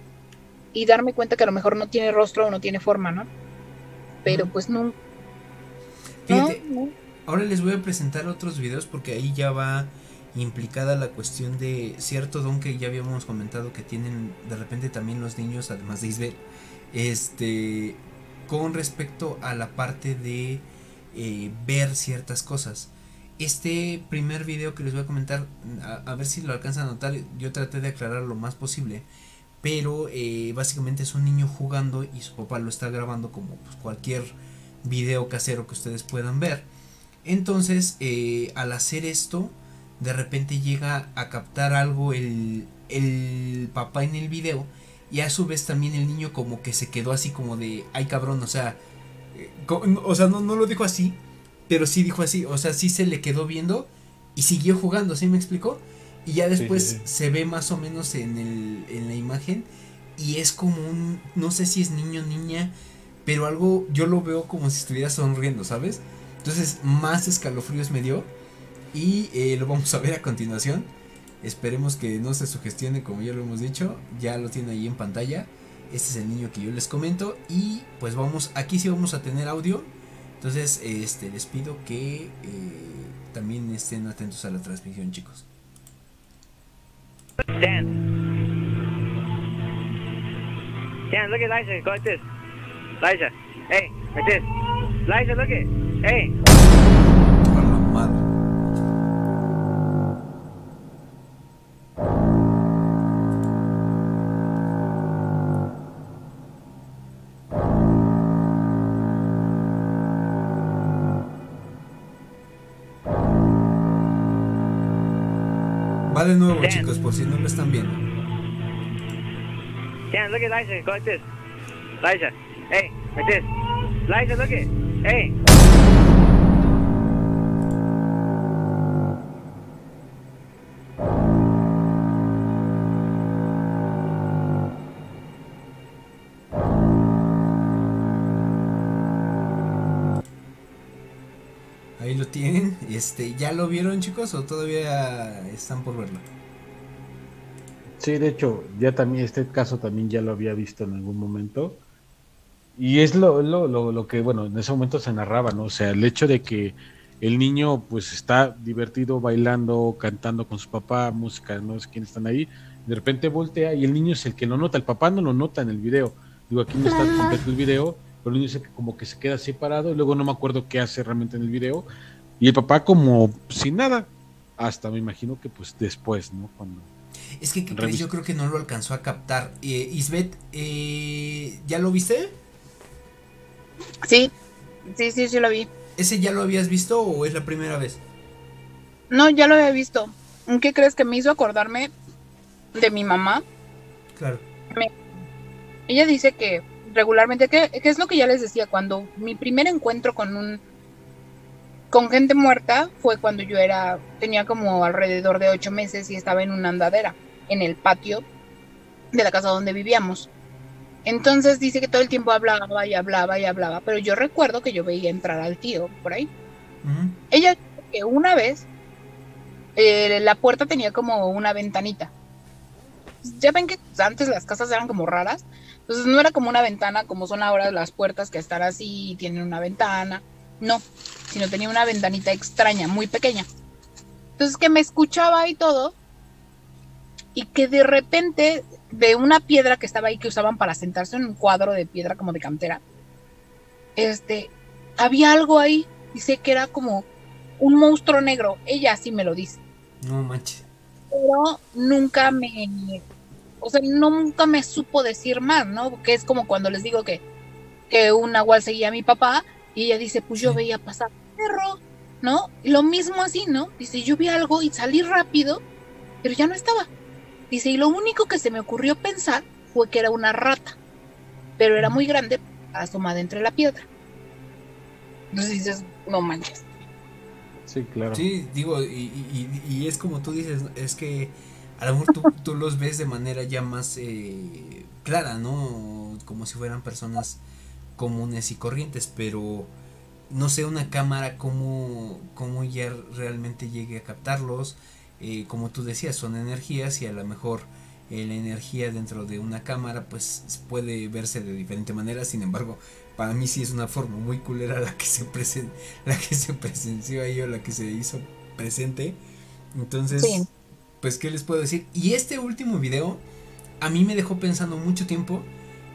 y darme cuenta que a lo mejor no tiene rostro o no tiene forma, ¿no? Pero pues no. Fíjate, ahora les voy a presentar otros videos porque ahí ya va implicada la cuestión de cierto don que ya habíamos comentado que tienen de repente también los niños, además de Isbel, este, con respecto a la parte de eh, ver ciertas cosas. Este primer video que les voy a comentar, a, ver si lo alcanzan a notar, yo traté de aclarar lo más posible, pero eh, básicamente es un niño jugando y su papá lo está grabando como pues, cualquier video casero que ustedes puedan ver. Entonces, eh, al hacer esto, de repente llega a captar algo el, el papá en el video y a su vez también el niño como que se quedó así como de, ay cabrón, o sea, eh, o sea, no, no lo dijo así, pero sí dijo así, o sea, sí se le quedó viendo y siguió jugando, ¿sí me explicó? Y ya después se ve más o menos en, el, en la imagen y es como un, no sé si es niño o niña, pero algo, yo lo veo como si estuviera sonriendo, ¿sabes? Entonces más escalofríos me dio y eh, lo vamos a ver a continuación. Esperemos que no se sugestione como ya lo hemos dicho, ya lo tiene ahí en pantalla. Este es el niño que yo les comento y pues vamos, aquí sí vamos a tener audio entonces, este, les pido que eh, también estén atentos a la transmisión, chicos. Dan. Dan, look at Liza. Go like this. Liza. Hey, like this. Liza, look at. Hey. De nuevo, chicos, por si no lo están viendo. Yeah, look at Liza, go like this. Liza, hey, like this. Liza, look at, hey. Este, ¿ya lo vieron, chicos, o todavía están por verlo? Sí, de hecho, ya también este caso también ya lo había visto en algún momento. Y es lo, lo, lo, que, bueno, en ese momento se narraba, ¿no? O sea, el hecho de que el niño pues está divertido bailando, cantando con su papá, música, no sé quiénes están ahí, de repente voltea y el niño es el que lo nota, el papá no lo nota en el video. Digo, aquí no está completo el video, pero el niño es como que se queda separado y luego no me acuerdo qué hace realmente en el video. Y el papá como sin nada, hasta me imagino que pues después, ¿no? Cuando es que yo creo que no lo alcanzó a captar. Eh, Isbeth, eh, ¿ya lo viste? Sí, sí, sí, sí lo vi. ¿Ese ya lo habías visto o es la primera vez? No, ya lo había visto. ¿Qué crees que me hizo acordarme de mi mamá? Claro. ella dice que regularmente, ¿qué es lo que ya les decía, cuando mi primer encuentro con un con gente muerta fue cuando yo era, tenía como alrededor de ocho meses y estaba en una andadera, en el patio de la casa donde vivíamos. Entonces dice que todo el tiempo hablaba y hablaba y hablaba, pero yo recuerdo que yo veía entrar al tío por ahí. Ella que una vez eh, la puerta tenía como una ventanita. Ya ven que antes las casas eran como raras, entonces no era como una ventana como son ahora las puertas que están así y tienen una ventana. No, sino tenía una ventanita extraña, muy pequeña. Entonces que me escuchaba y todo, y que de repente de una piedra que estaba ahí que usaban para sentarse en un cuadro de piedra como de cantera, este, había algo ahí, dice que era como un monstruo negro, ella así me lo dice. No manches. Pero nunca me, o sea, nunca me supo decir más, ¿no? Porque es como cuando les digo que, que un nahual seguía a mi papá y ella dice, pues yo veía pasar perro, ¿no? lo mismo así, ¿no? Dice, yo vi algo y salí rápido, pero ya no estaba. Dice, y lo único que se me ocurrió pensar fue que era una rata, pero era muy grande, asomada entre la piedra. Entonces dices, no manches. Sí, claro. Sí, digo, y, es como tú dices, es que a lo mejor tú, los ves de manera ya más eh, clara, ¿no? Como si fueran personas comunes y corrientes, pero no sé una cámara cómo, cómo ya realmente llegue a captarlos. Eh, como tú decías, son energías y a lo mejor eh, la energía dentro de una cámara pues puede verse de diferente manera. Sin embargo para mí sí es una forma muy culera la que se presen la que se presenció ahí o la que se hizo presente. Entonces pues qué les puedo decir y este último video a mí me dejó pensando mucho tiempo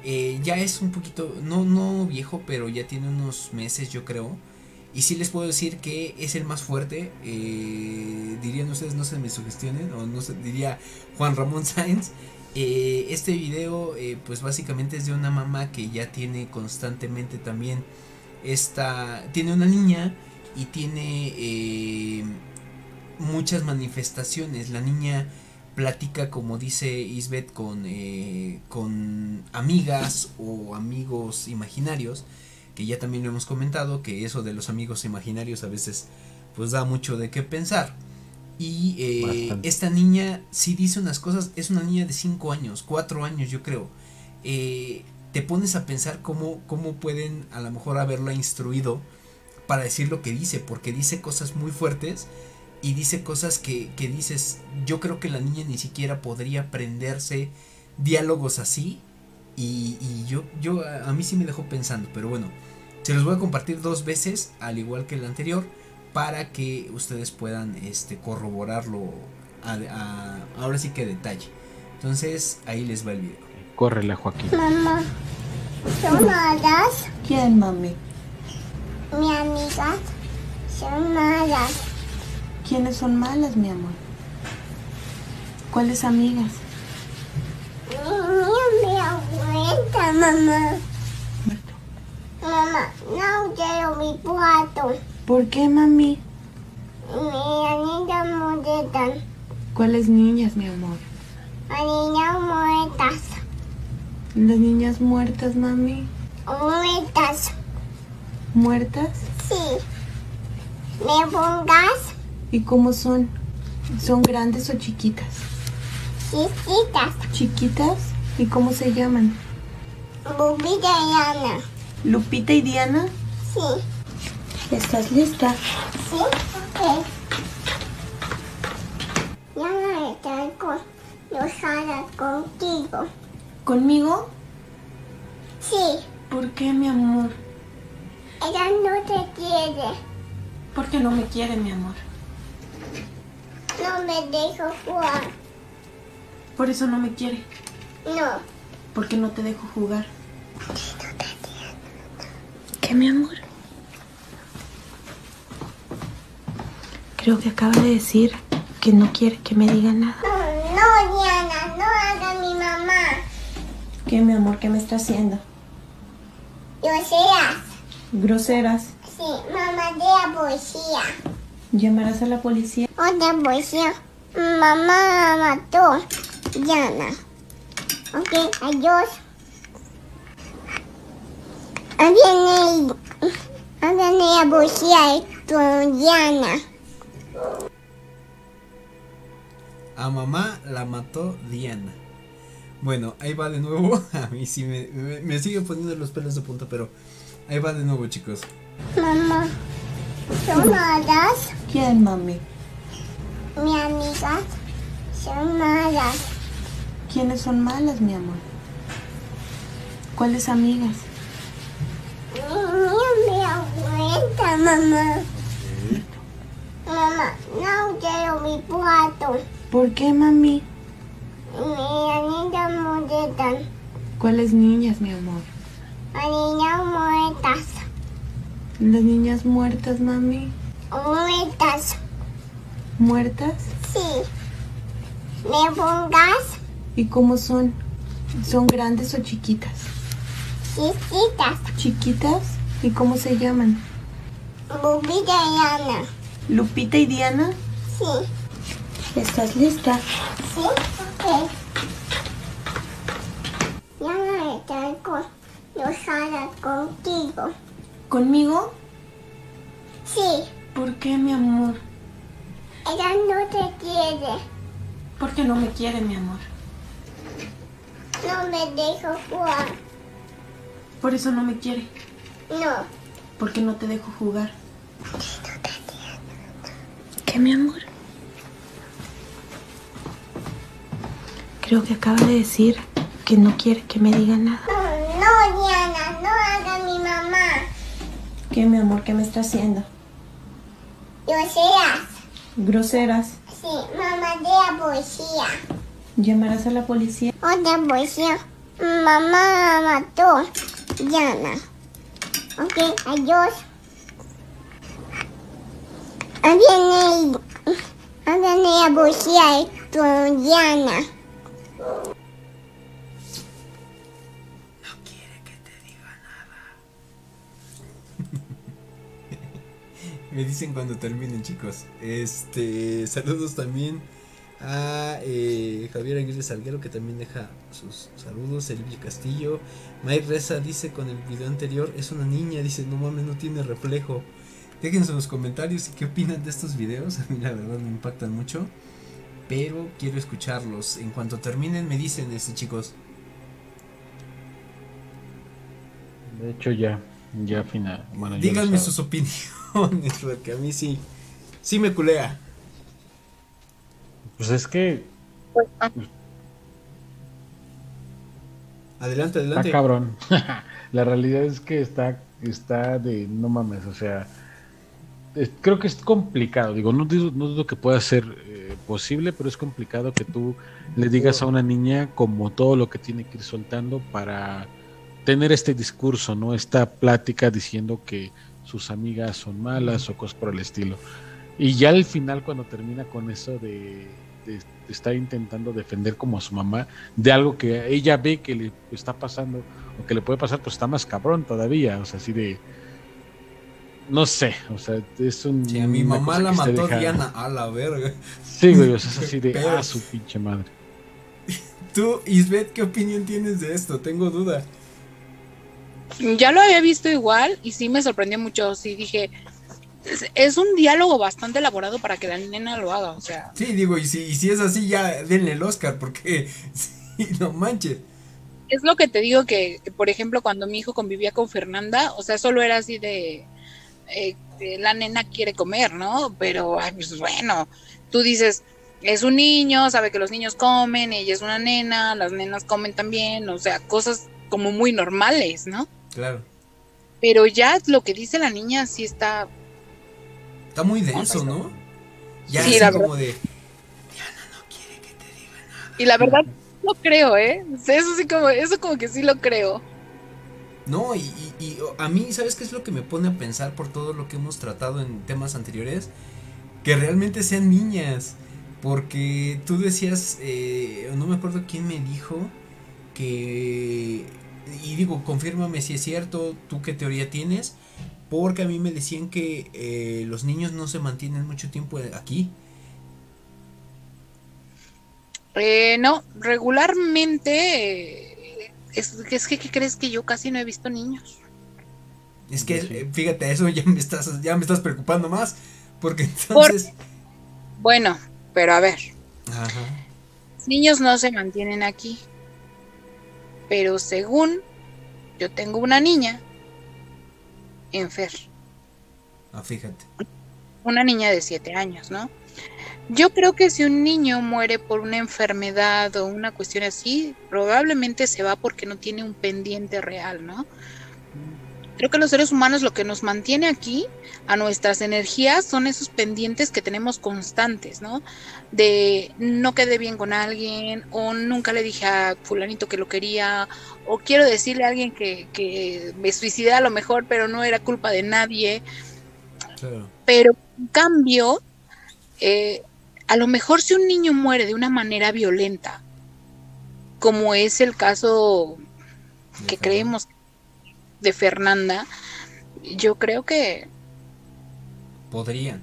eh, ya es un poquito no no viejo pero ya tiene unos meses yo creo y sí les puedo decir que es el más fuerte. Eh, dirían ustedes, no se me sugestionen, o no se diría Juan Ramón Sáenz. Eh, este video, eh, pues básicamente es de una mamá que ya tiene constantemente también esta. Tiene una niña y tiene muchas manifestaciones. La niña platica, como dice Isbeth, con, con amigas o amigos imaginarios que ya también lo hemos comentado, que eso de los amigos imaginarios a veces pues da mucho de qué pensar. Y eh, esta niña sí dice unas cosas, es una niña de 5 años, 4 años yo creo. Eh, te pones a pensar cómo, cómo pueden a lo mejor haberla instruido para decir lo que dice, porque dice cosas muy fuertes y dice cosas que, que dices, yo creo que la niña ni siquiera podría aprenderse diálogos así y, yo, yo, a, mí sí me dejó pensando, pero bueno, se los voy a compartir dos veces, al igual que el anterior, para que ustedes puedan este, corroborarlo ahora sí que detalle. Entonces, ahí les va el video. Córrele, Joaquín. Mamá, ¿son malas? ¿Quién, mami? Mi amigas son malas. ¿Quiénes son malas, mi amor? ¿Cuáles amigas? Mi abuelita, mamá. Mamá, no quiero mi plato. ¿Por qué, mami? Mi niñas muertas. ¿Cuáles niñas, mi amor? Las niñas muertas. ¿Las niñas muertas, mami? Muertas. ¿Muertas? Sí. ¿Me pongas? ¿Y cómo son? ¿Son grandes o chiquitas? Chiquitas. ¿Chiquitas? ¿Y cómo se llaman? Lupita y Diana. ¿Lupita y Diana? Sí. ¿Estás lista? Sí, ok. Ya no estoy con los contigo. ¿Conmigo? Sí. ¿Por qué, mi amor? Ella no te quiere. ¿Por qué no me quiere, mi amor? No me dejo jugar. Por eso no me quiere. No. Porque no te dejo jugar. ¿Qué, mi amor? Creo que acaba de decir que no quiere que me diga nada. No, Diana, no haga mi mamá. ¿Qué, mi amor? ¿Qué me está haciendo? Groseras. ¿Groseras? Sí, mamá de la. ¿Llamarás a la policía? Otra policía. Mamá mató. Diana. Ok, adiós. Ahí viene, ahí viene la policía con Diana. A mamá la mató Diana. Bueno, ahí va de nuevo. A mí sí me, me, me, sigue poniendo los pelos de punta, pero ahí va de nuevo, chicos. Mamá, ¿son malas? ¿Quién, mami? Mi amiga son malas. ¿Quiénes son malas, mi amor? ¿Cuáles amigas? Mi abuelita, mamá. Mamá, no quiero mi plato. ¿Por qué, mami? Mi niña muertas. ¿Cuáles niñas, mi amor? Las niñas muertas. ¿Las niñas muertas, mami? Muertas. ¿Muertas? Sí. ¿Me pongas? ¿Y cómo son? ¿Son grandes o chiquitas? Chiquitas. ¿Chiquitas? ¿Y cómo se llaman? Lupita y Diana. ¿Lupita y Diana? Sí. ¿Estás lista? Sí, ok. Ya no estoy con los contigo. ¿Conmigo? Sí. ¿Por qué, mi amor? Ella no te quiere. ¿Por qué no me quiere, mi amor? No me dejo jugar. Por eso no me quiere. No. Porque no te dejo jugar. ¿Qué, mi amor? Creo que acaba de decir que no quiere que me diga nada. No, Diana, no haga mi mamá. ¿Qué, mi amor? ¿Qué me está haciendo? Groseras. Groseras. Sí, mamá de la poesía. ¿Llamarás a la policía? Otra poesía. Mamá mató. Diana. Ok, adiós. Viene, viene la poesía con Diana. Me dicen cuando terminen, chicos. Este, saludos también a eh, Javier Aguirre Salguero, que también deja sus saludos. Elvia Castillo. Mike Reza dice con el video anterior: es una niña. Dice, no mames, no tiene reflejo. Déjenos en los comentarios qué opinan de estos videos. A mí, la verdad, me impactan mucho. Pero quiero escucharlos. En cuanto terminen, me dicen, este, chicos. De hecho, ya, ya final. Bueno, Díganme sus opiniones, porque a mí sí, sí me culea. Pues es que Adelante, está adelante. cabrón. La realidad es que está, está de no mames, o sea, es- creo que es complicado. Digo, no dudo, no dudo que pueda ser eh, posible, pero es complicado que tú le digas a una niña como todo lo que tiene que ir soltando para tener este discurso, ¿no? Esta plática diciendo que sus amigas son malas o cosas por el estilo. Y ya al final, cuando termina con eso de, de- de estar intentando defender como a su mamá de algo que ella ve que le está pasando o que le puede pasar, pues está más cabrón todavía. O sea, así de. No sé, o sea, es un. Sí, a mi mamá la mató deja- Diana a la verga. Sí, güey, o sea, es así de. Pero- Ah, su pinche madre. Tú, Isbeth, ¿qué opinión tienes de esto? Tengo duda. Ya lo había visto igual y sí me sorprendió mucho. Sí dije, es, un diálogo bastante elaborado para que la nena lo haga. O sea, Sí, digo, y si, y si es así, ya denle el Oscar, porque sí, no manches. es lo que te digo que, que, por ejemplo, cuando mi hijo convivía con Fernanda, o sea, solo era así de, eh, de la nena quiere comer, ¿no? Pero, ay, pues bueno, tú dices, es un niño, sabe que los niños comen, ella es una nena, las nenas comen también, o sea, cosas como muy normales, ¿no? Claro. Pero ya lo que dice la niña sí está Está muy denso, ¿no? Ya Sí, así como de. Y la verdad, lo creo, ¿eh? Eso sí, como, eso como que sí lo creo. No, y, y- y a mí, ¿sabes qué es lo que me pone a pensar por todo lo que hemos tratado en temas anteriores? Que realmente sean niñas. Porque tú decías, eh, no me acuerdo quién me dijo, que... Y digo, confírmame si es cierto, tú qué teoría tienes. Porque a mí me decían que eh, los niños no se mantienen mucho tiempo aquí. Eh, no, regularmente. eh, es, es que, ¿qué crees que yo casi no he visto niños? Es que, eh, fíjate, eso ya me estás, ya me estás preocupando más. Porque entonces... Bueno, pero a ver, Ajá. niños no se mantienen aquí. Pero según yo tengo una niña en Fer, Ah, fíjate. una niña de 7 años, ¿no? Yo creo que si un niño muere por una enfermedad o una cuestión así, probablemente se va porque no tiene un pendiente real, ¿no? Creo que los seres humanos lo que nos mantiene aquí, a nuestras energías, son esos pendientes que tenemos constantes, ¿no? De no quedé bien con alguien, o nunca le dije a fulanito que lo quería, o quiero decirle a alguien que, que me suicidé a lo mejor, pero no era culpa de nadie. Claro. Pero en cambio, eh, a lo mejor si un niño muere de una manera violenta, como es el caso que creemos de Fernanda, yo creo que Podrían.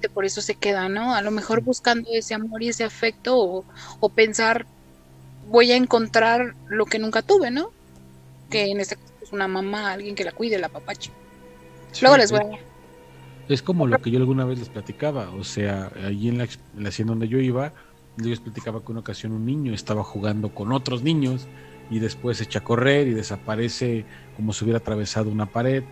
que por eso se queda, ¿no? A lo mejor buscando ese amor y ese afecto o, o pensar, voy a encontrar lo que nunca tuve, ¿no? Que en este caso es una mamá, alguien que la cuide, la papache. Luego les voy a... Es como lo que yo alguna vez les platicaba, o sea, allí en la, en la hacienda donde yo iba, yo les platicaba que una ocasión un niño estaba jugando con otros niños y después se echa a correr y desaparece como si hubiera atravesado una pared.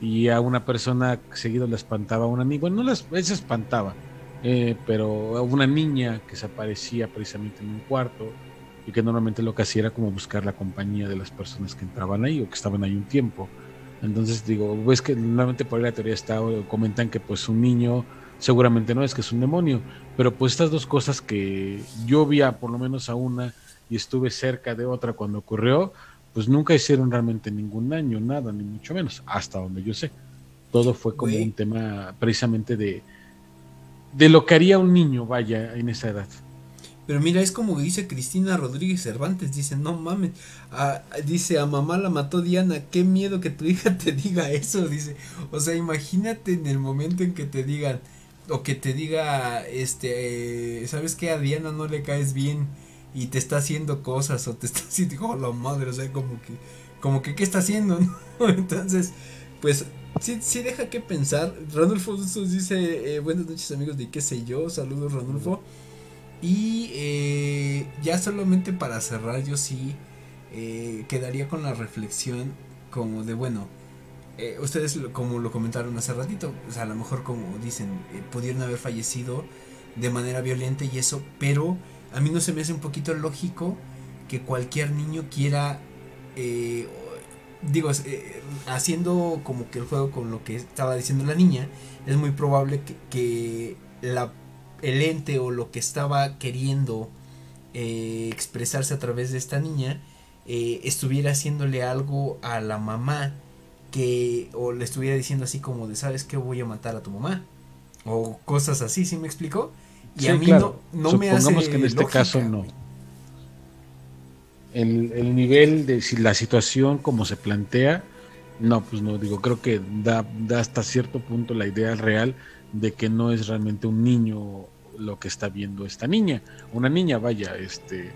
Y a una persona seguido le espantaba a un amigo, no les, él se espantaba, eh, pero una niña que se aparecía precisamente en un cuarto y que normalmente lo que hacía era como buscar la compañía de las personas que entraban ahí o que estaban ahí un tiempo. Entonces digo, ves que normalmente por ahí la teoría está, comentan que pues un niño seguramente no es que es un demonio, pero pues estas dos cosas que yo vi a, por lo menos a una y estuve cerca de otra cuando ocurrió, pues nunca hicieron realmente ningún daño, nada, ni mucho menos, hasta donde yo sé. Todo fue como un tema precisamente de, de lo que haría un niño, vaya, en esa edad. Pero mira, es como dice Cristina Rodríguez Cervantes, dice, no mames, dice, a mamá la mató Diana, qué miedo que tu hija te diga eso, dice, o sea, imagínate en el momento en que te digan, o que te diga, este, ¿sabes qué? A Diana no le caes bien y te está haciendo cosas, o te está haciendo, oh, la madre, o sea, como que, como que, ¿qué está haciendo? Entonces, pues, sí, sí deja que pensar, Ranulfo dice, eh, buenas noches amigos de qué sé yo, saludos Ranulfo. Y eh, ya solamente para cerrar, yo sí eh, quedaría con la reflexión como de, bueno, eh, ustedes como lo comentaron hace ratito, pues a lo mejor como dicen, pudieron haber fallecido de manera violenta y eso, pero a mí no se me hace un poquito lógico que cualquier niño quiera, digo, haciendo como que el juego con lo que estaba diciendo la niña, es muy probable que, que la el ente o lo que estaba queriendo eh, expresarse a través de esta niña eh, estuviera haciéndole algo a la mamá que o le estuviera diciendo así como de sabes que voy a matar a tu mamá o cosas así, ¿sí me explicó? Y a mí no, no me hace que en este caso no. El, el, nivel de si la situación como se plantea, no, pues no, digo, creo que da, da hasta cierto punto la idea real de que no es realmente un niño lo que está viendo esta niña. Una niña, vaya, este,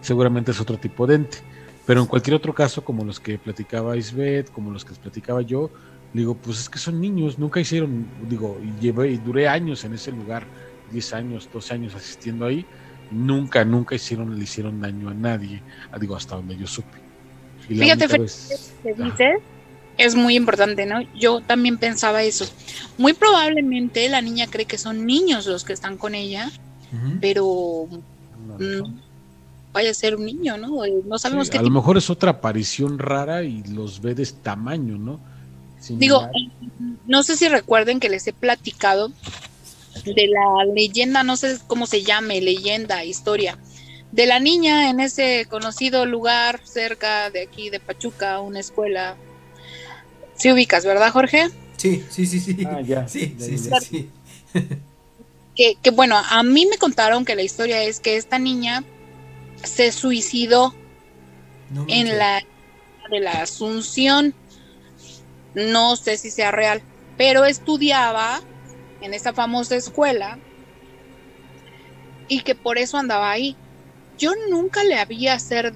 seguramente es otro tipo de ente. Pero en cualquier otro caso, como los que platicaba Isbeth, como los que platicaba yo, digo, pues es que son niños, nunca hicieron, digo, y llevé, y duré años en ese lugar, 10 años, 12 años asistiendo ahí, nunca, nunca hicieron, le hicieron daño a nadie, ah, digo, hasta donde yo supe. Fíjate, vez, dices, es muy importante, ¿no? Yo también pensaba eso. Muy probablemente la niña cree que son niños los que están con ella, pero mm, vaya a ser un niño, ¿no? Eh, no sabemos qué. A lo mejor es otra aparición rara y los ve de este tamaño, ¿no? Digo, no sé si recuerden que les he platicado de la leyenda, no sé cómo se llame, leyenda, historia, de la niña en ese conocido lugar cerca de aquí de Pachuca, una escuela Sí ubicas, ¿verdad, Jorge? Sí, sí, sí, sí. Ah, ya. Sí, sí, sí, sí. Que, bueno, a mí me contaron que la historia es que esta niña se suicidó en la de la Asunción. No sé si sea real, pero estudiaba en esa famosa escuela y que por eso andaba ahí. Yo nunca le había hacer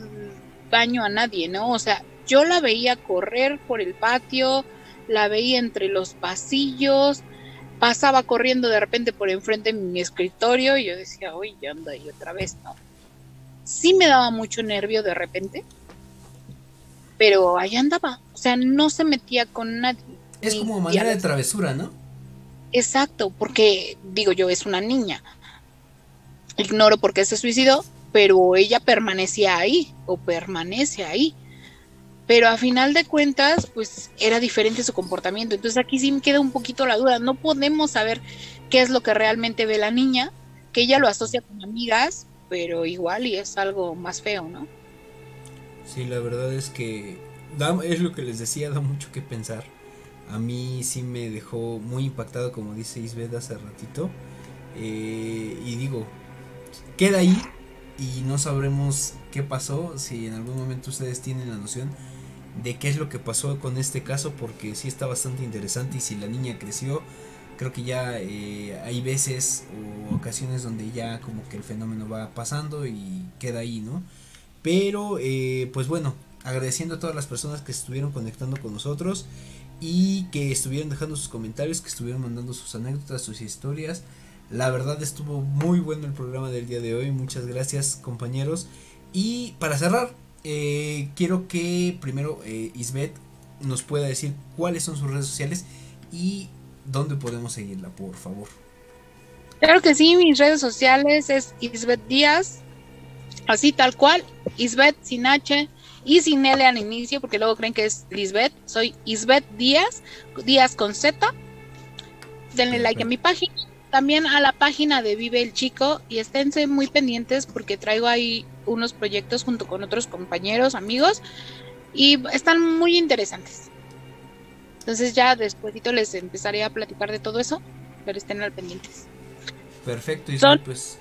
daño a nadie, ¿no? O sea, yo la veía correr por el patio, la veía entre los pasillos, pasaba corriendo de repente por enfrente de mi escritorio y yo decía, uy, ya anda ahí otra vez, ¿no? Sí me daba mucho nervio de repente, pero ahí andaba, o sea, no se metía con nadie. Es como manera de travesura, ¿no? Exacto, porque digo yo, es una niña. Ignoro por qué se suicidó, pero ella permanecía ahí o permanece ahí pero a final de cuentas, pues era diferente su comportamiento. Entonces aquí sí me queda un poquito la duda. No podemos saber qué es lo que realmente ve la niña, que ella lo asocia con amigas, pero igual y es algo más feo, ¿no? Sí, la verdad es que es lo que les decía, da mucho que pensar. A mí sí me dejó muy impactado, como dice Isbeth hace ratito. Eh, y digo, queda ahí y no sabremos qué pasó. Si en algún momento ustedes tienen la noción, de qué es lo que pasó con este caso porque sí está bastante interesante y si la niña creció creo que ya eh, hay veces o ocasiones donde ya como que el fenómeno va pasando y queda ahí, ¿no? Pero eh, pues bueno, agradeciendo a todas las personas que estuvieron conectando con nosotros y que estuvieron dejando sus comentarios, que estuvieron mandando sus anécdotas, sus historias. La verdad estuvo muy bueno el programa del día de hoy. Muchas gracias compañeros. Y para cerrar, eh, quiero que primero eh, Isbeth nos pueda decir cuáles son sus redes sociales y dónde podemos seguirla, por favor. Claro que sí, mis redes sociales es Isbeth Díaz, así tal cual, Isbeth sin H y sin L al inicio, porque luego creen que es Lisbeth. Soy Isbeth Díaz, Díaz con Z. Denle like a mi página, también a la página de Vive el Chico y esténse muy pendientes porque traigo ahí unos proyectos junto con otros compañeros, amigos y están muy interesantes. Entonces ya despuesito les empezaré a platicar de todo eso, pero estén al pendientes. Perfecto, y Son- pues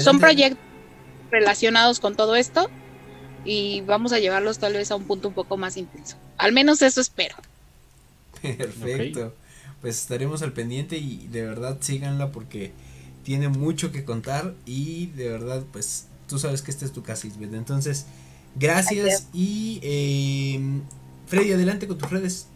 Son proyectos relacionados con todo esto y vamos a llevarlos tal vez a un punto un poco más intenso. Al menos eso espero. Perfecto. Pues estaremos al pendiente y de verdad síganla porque tiene mucho que contar y de verdad pues tú sabes que esta es tu casa Isbeth. Entonces, gracias y eh, Freddy, adelante con tus redes.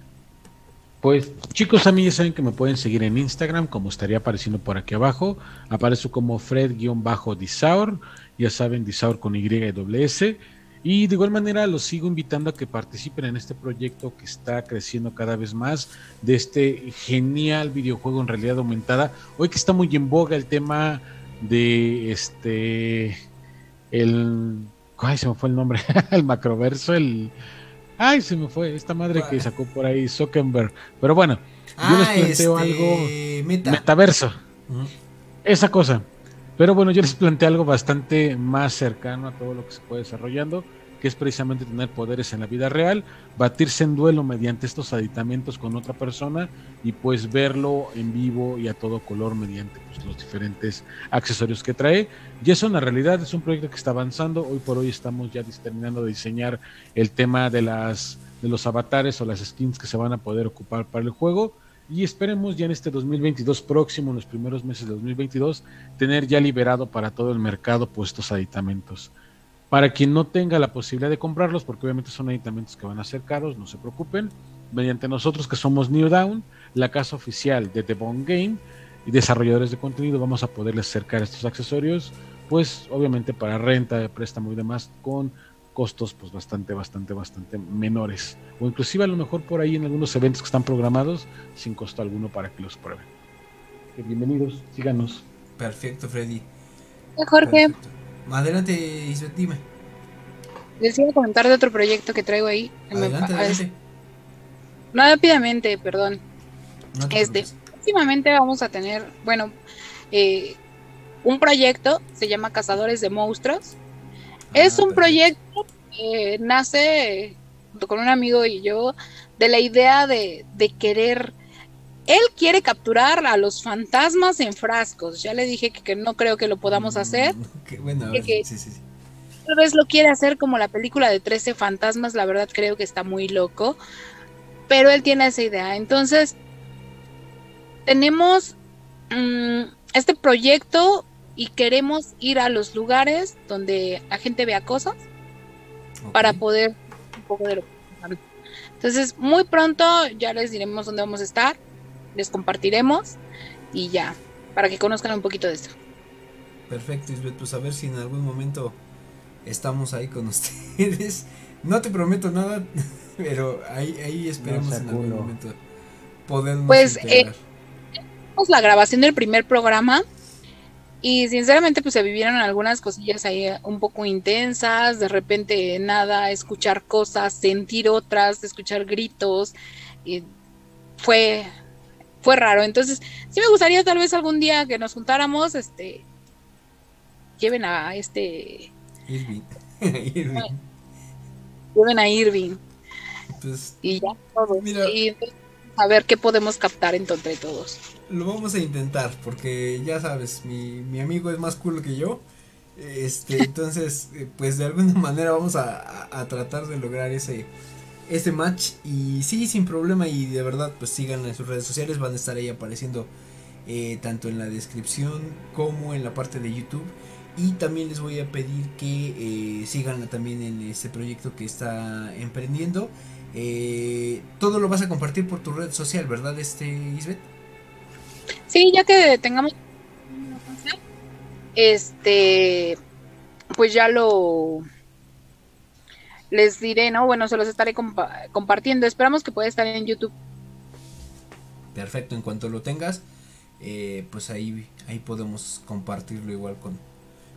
Pues chicos, a mí ya saben que me pueden seguir en Instagram, como estaría apareciendo por aquí abajo. Aparezco como Fred-Disaur, ya saben, Disaur con Y y doble S. Y de igual manera los sigo invitando a que participen en este proyecto que está creciendo cada vez más, de este genial videojuego en realidad aumentada. Hoy que está muy en boga el tema de este, el, ay, se me fue el nombre, el macroverso, el... Ay, se me fue esta madre que sacó por ahí Zuckerberg. Pero bueno, yo les Ah, planteo este, algo. Meta. Metaverso. Esa cosa. Pero bueno, yo les planteé algo bastante más cercano a todo lo que se puede desarrollando, que es precisamente tener poderes en la vida real, batirse en duelo mediante estos aditamentos con otra persona y pues verlo en vivo y a todo color mediante pues, los diferentes accesorios que trae. Y eso en realidad es un proyecto que está avanzando. Hoy por hoy estamos ya terminando de diseñar el tema de las de los avatares o las skins que se van a poder ocupar para el juego. Y esperemos ya en este 2022 próximo, en los primeros meses de 2022, tener ya liberado para todo el mercado pues, estos aditamentos. Para quien no tenga la posibilidad de comprarlos, porque obviamente son aditamentos que van a ser caros, no se preocupen, mediante nosotros que somos New Down, la casa oficial de The Bone Game y desarrolladores de contenido, vamos a poderles acercar estos accesorios, pues obviamente para renta, préstamo y demás, con costos pues bastante, bastante, bastante menores. O inclusive a lo mejor por ahí en algunos eventos que están programados sin costo alguno para que los prueben. Que bienvenidos, síganos. Perfecto, Freddy. Jorge, Perfecto. Adelante, Isbeth, dime. les iba a comentar de otro proyecto que traigo ahí. Adelante, adelante. Rápidamente, perdón. No te Este, próximamente vamos a tener, bueno, eh, un proyecto, se llama Cazadores de Monstruos. Es Ah, un proyecto que nace junto con un amigo y yo de la idea de, de querer, él quiere capturar a los fantasmas en frascos. Ya le dije que, que no creo que lo podamos hacer. Mm, qué bueno, Que- ver, que- sí, sí, sí. Tal vez lo quiere hacer como la película de 13 fantasmas, la verdad creo que está muy loco, pero él tiene esa idea. Entonces, tenemos mm, este proyecto y queremos ir a los lugares donde la gente vea cosas para poder un poco de lo que. Entonces, muy pronto ya les diremos dónde vamos a estar, les compartiremos y ya, para que conozcan un poquito de esto. Perfecto, Isbeth, pues a ver si en algún momento estamos ahí con ustedes. No te prometo nada, pero ahí, ahí esperemos en algún momento podernos Pues, eh, la grabación del primer programa y sinceramente pues se vivieron algunas cosillas ahí eh, un poco intensas, de repente nada, escuchar cosas, sentir otras, escuchar gritos y fue fue raro. Entonces, sí me gustaría tal vez algún día que nos juntáramos, este lleven a este Irving. Irving. lleven a Irving Pues y ya todos. Mira. Y entonces, a ver qué podemos captar en- entre todos. Lo vamos a intentar, porque ya sabes, mi, mi amigo es más cool que yo. Este, entonces, eh, pues de alguna manera vamos a, a- a tratar de lograr ese, ese match. Y sí, sin problema. Y de verdad, pues sigan en sus redes sociales. Van a estar ahí apareciendo eh, tanto en la descripción como en la parte de YouTube. Y también les voy a pedir que eh, sigan también en este proyecto que está emprendiendo. Eh, todo lo vas a compartir por tu red social, ¿verdad, este Isbeth? Sí, ya que tengamos este pues ya lo les diré, ¿no? Bueno, se los estaré compa- compartiendo. Esperamos que pueda estar en YouTube. Perfecto, en cuanto lo tengas, eh, pues ahí, ahí podemos compartirlo igual con,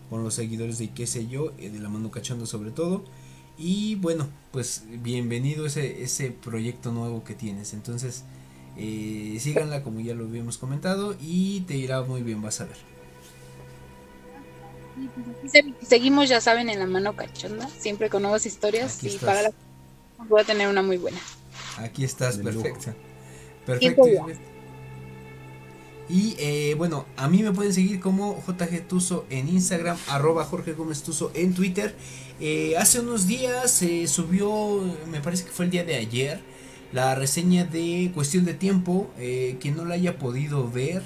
con los seguidores de qué sé yo, eh, de la mano cachando sobre todo. Y bueno, pues bienvenido ese, ese proyecto nuevo que tienes. Entonces, eh, síganla como ya lo habíamos comentado y te irá muy bien, vas a ver. Seguimos, ya saben, en la mano cachonda, siempre con nuevas historias y para la voy a tener una muy buena. Aquí estás, perfecto. Perfecto. Y eh, bueno, a mí me pueden seguir como JG Tuso en Instagram, arroba Jorge Gómez Tuso en Twitter. Eh, hace unos días se subió, me parece que fue el día de ayer, la reseña de Cuestión de Tiempo. Eh, quien no la haya podido ver,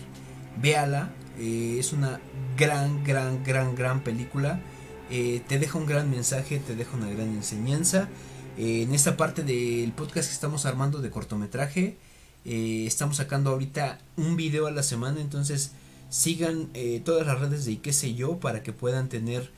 véala. es una gran, gran, gran, gran película. te deja un gran mensaje, te deja una gran enseñanza. en esta parte del podcast que estamos armando de cortometraje. Eh, estamos sacando ahorita un video a la semana, entonces sigan eh, todas las redes de y qué sé yo para que puedan tener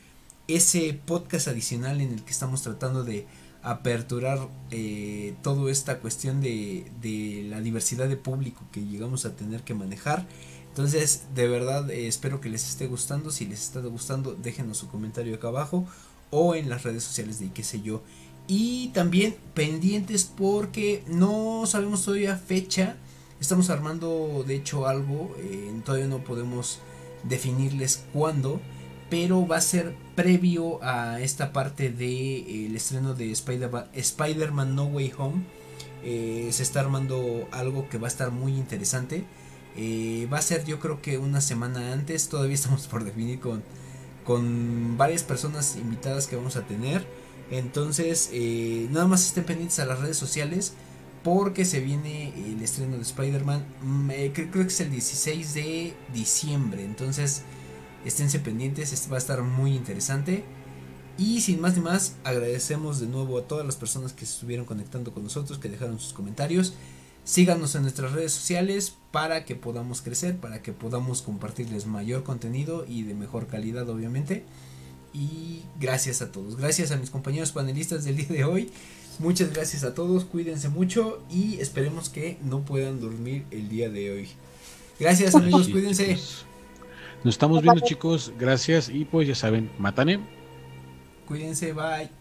ese podcast adicional en el que estamos tratando de aperturar eh, toda esta cuestión de, de, la diversidad de público que llegamos a tener que manejar. Entonces, de verdad, espero que les esté gustando. Si les está gustando, déjenos su comentario acá abajo o en las redes sociales de qué sé yo. Y también pendientes porque no sabemos todavía fecha. Estamos armando de hecho algo. Eh, todavía no podemos definirles cuándo. Pero va a ser previo a esta parte del de, el estreno de Spider-Man No Way Home. Eh, se está armando algo que va a estar muy interesante. Eh, va a ser yo creo que una semana antes. Todavía estamos por definir con, con varias personas invitadas que vamos a tener. Entonces, eh, nada más estén pendientes a las redes sociales porque se viene el estreno de Spider-Man. Mm, eh, creo, que es el 16 de diciembre. Entonces, esténse pendientes, este va a estar muy interesante. Y sin más ni más, agradecemos de nuevo a todas las personas que se estuvieron conectando con nosotros, que dejaron sus comentarios. Síganos en nuestras redes sociales para que podamos crecer, para que podamos compartirles mayor contenido y de mejor calidad, obviamente. Y gracias a todos. Gracias a mis compañeros panelistas del día de hoy. Muchas gracias a todos. Cuídense mucho y esperemos que no puedan dormir el día de hoy. Gracias amigos, cuídense. Nos estamos viendo chicos. Gracias y pues ya saben, matane. Cuídense, bye.